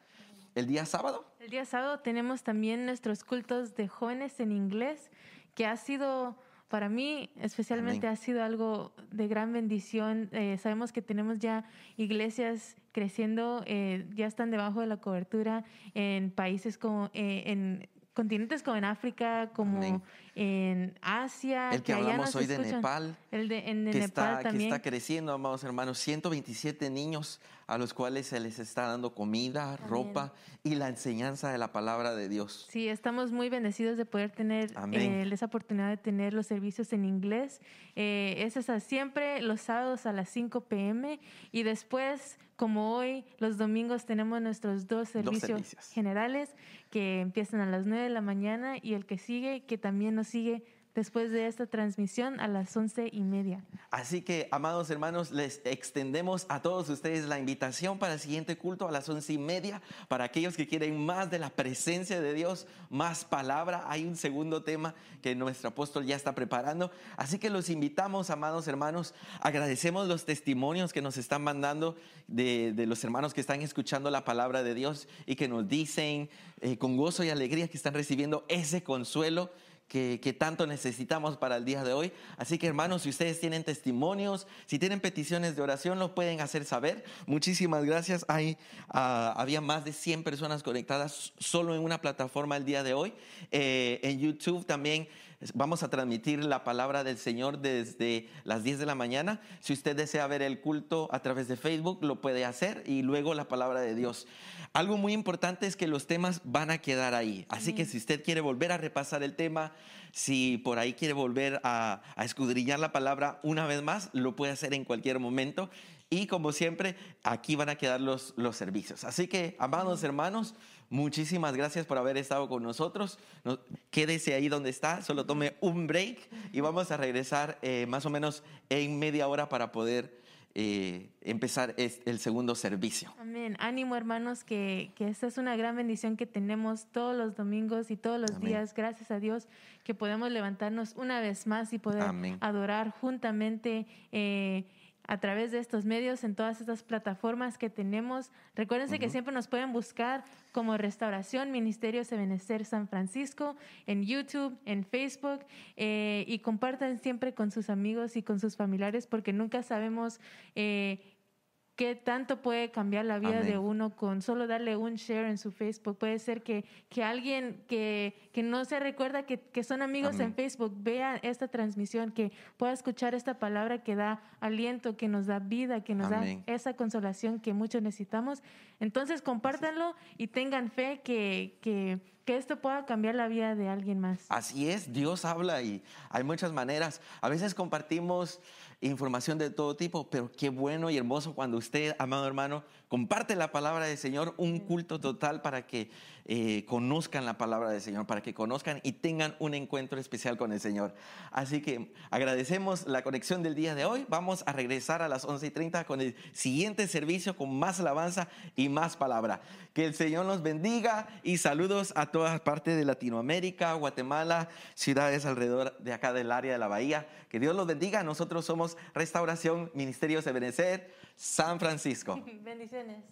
¿El día sábado? El día sábado tenemos también nuestros cultos de jóvenes en inglés, que ha sido para mí especialmente ha sido algo de gran bendición. Eh, sabemos que tenemos ya iglesias creciendo, eh, ya están debajo de la cobertura en países como eh, en continentes como en África, como en Asia. El que, hablamos hoy de Nepal. El de en Nepal está, también. Que está creciendo, amados hermanos. 127 niños a los cuales se les está dando comida, ropa y la enseñanza de la palabra de Dios. Sí, estamos muy bendecidos de poder tener eh, esa oportunidad de tener los servicios en inglés. Eh, es siempre los sábados a las 5 pm y después, como hoy, los domingos tenemos nuestros dos servicios, generales que empiezan a las 9 de la mañana y el que sigue, que también nos sigue después de esta transmisión a las once y media. Así que, amados hermanos, les extendemos a todos ustedes la invitación para el siguiente culto a las once y media. Para aquellos que quieren más de la presencia de Dios, más palabra, hay un segundo tema que nuestro apóstol ya está preparando. Así que los invitamos, amados hermanos. Agradecemos los testimonios que nos están mandando de, los hermanos que están escuchando la palabra de Dios y que nos dicen eh, con gozo y alegría que están recibiendo ese consuelo que, tanto necesitamos para el día de hoy. Así que hermanos, si ustedes tienen testimonios, si tienen peticiones de oración, lo pueden hacer saber. Muchísimas gracias. Hay, ah, había más de 100 personas conectadas solo en una plataforma el día de hoy. Eh, en YouTube también vamos a transmitir la palabra del Señor desde las 10 de la mañana. Si usted desea ver el culto a través de Facebook, lo puede hacer y luego la palabra de Dios. Algo muy importante es que los temas van a quedar ahí. Así que si usted quiere volver a repasar el tema, si por ahí quiere volver a, escudriñar la palabra una vez más, lo puede hacer en cualquier momento. Y como siempre, aquí van a quedar los, los servicios. Así que, amados hermanos, muchísimas gracias por haber estado con nosotros. quédese ahí donde está, solo tome un break y vamos a regresar eh, más o menos en media hora para poder eh, empezar el segundo servicio. Amén. Ánimo hermanos, que, que, esta es una gran bendición que tenemos todos los domingos y todos los días. Gracias a Dios que podemos levantarnos una vez más y poder adorar juntamente. Eh, a través de estos medios, en todas estas plataformas que tenemos. Recuérdense que siempre nos pueden buscar como Restauración Ministerio Sebenecer San Francisco en YouTube, en Facebook eh, y compartan siempre con sus amigos y con sus familiares porque nunca sabemos eh, qué tanto puede cambiar la vida de uno con solo darle un share en su Facebook. Puede ser que, que alguien que, que no se recuerda que, que son amigos en Facebook vea esta transmisión, que pueda escuchar esta palabra que da aliento, que nos da vida, que nos da esa consolación que muchos necesitamos. Entonces compártanlo y tengan fe que, que que esto pueda cambiar la vida de alguien más. Así es, Dios habla y hay muchas maneras. A veces compartimos información de todo tipo, pero qué bueno y hermoso cuando usted, amado hermano, comparte la palabra del Señor, un culto total para que eh, conozcan la palabra del Señor, para que conozcan y tengan un encuentro especial con el Señor. Así que agradecemos la conexión del día de hoy. Vamos a regresar a las 11 y 30 con el siguiente servicio, con más alabanza y más palabra. Que el Señor nos bendiga y saludos a todas partes de Latinoamérica, Guatemala, ciudades alrededor de acá del área de la bahía. Que Dios los bendiga. Nosotros somos Restauración Ministerio de Benecer San Francisco. Bendiciones.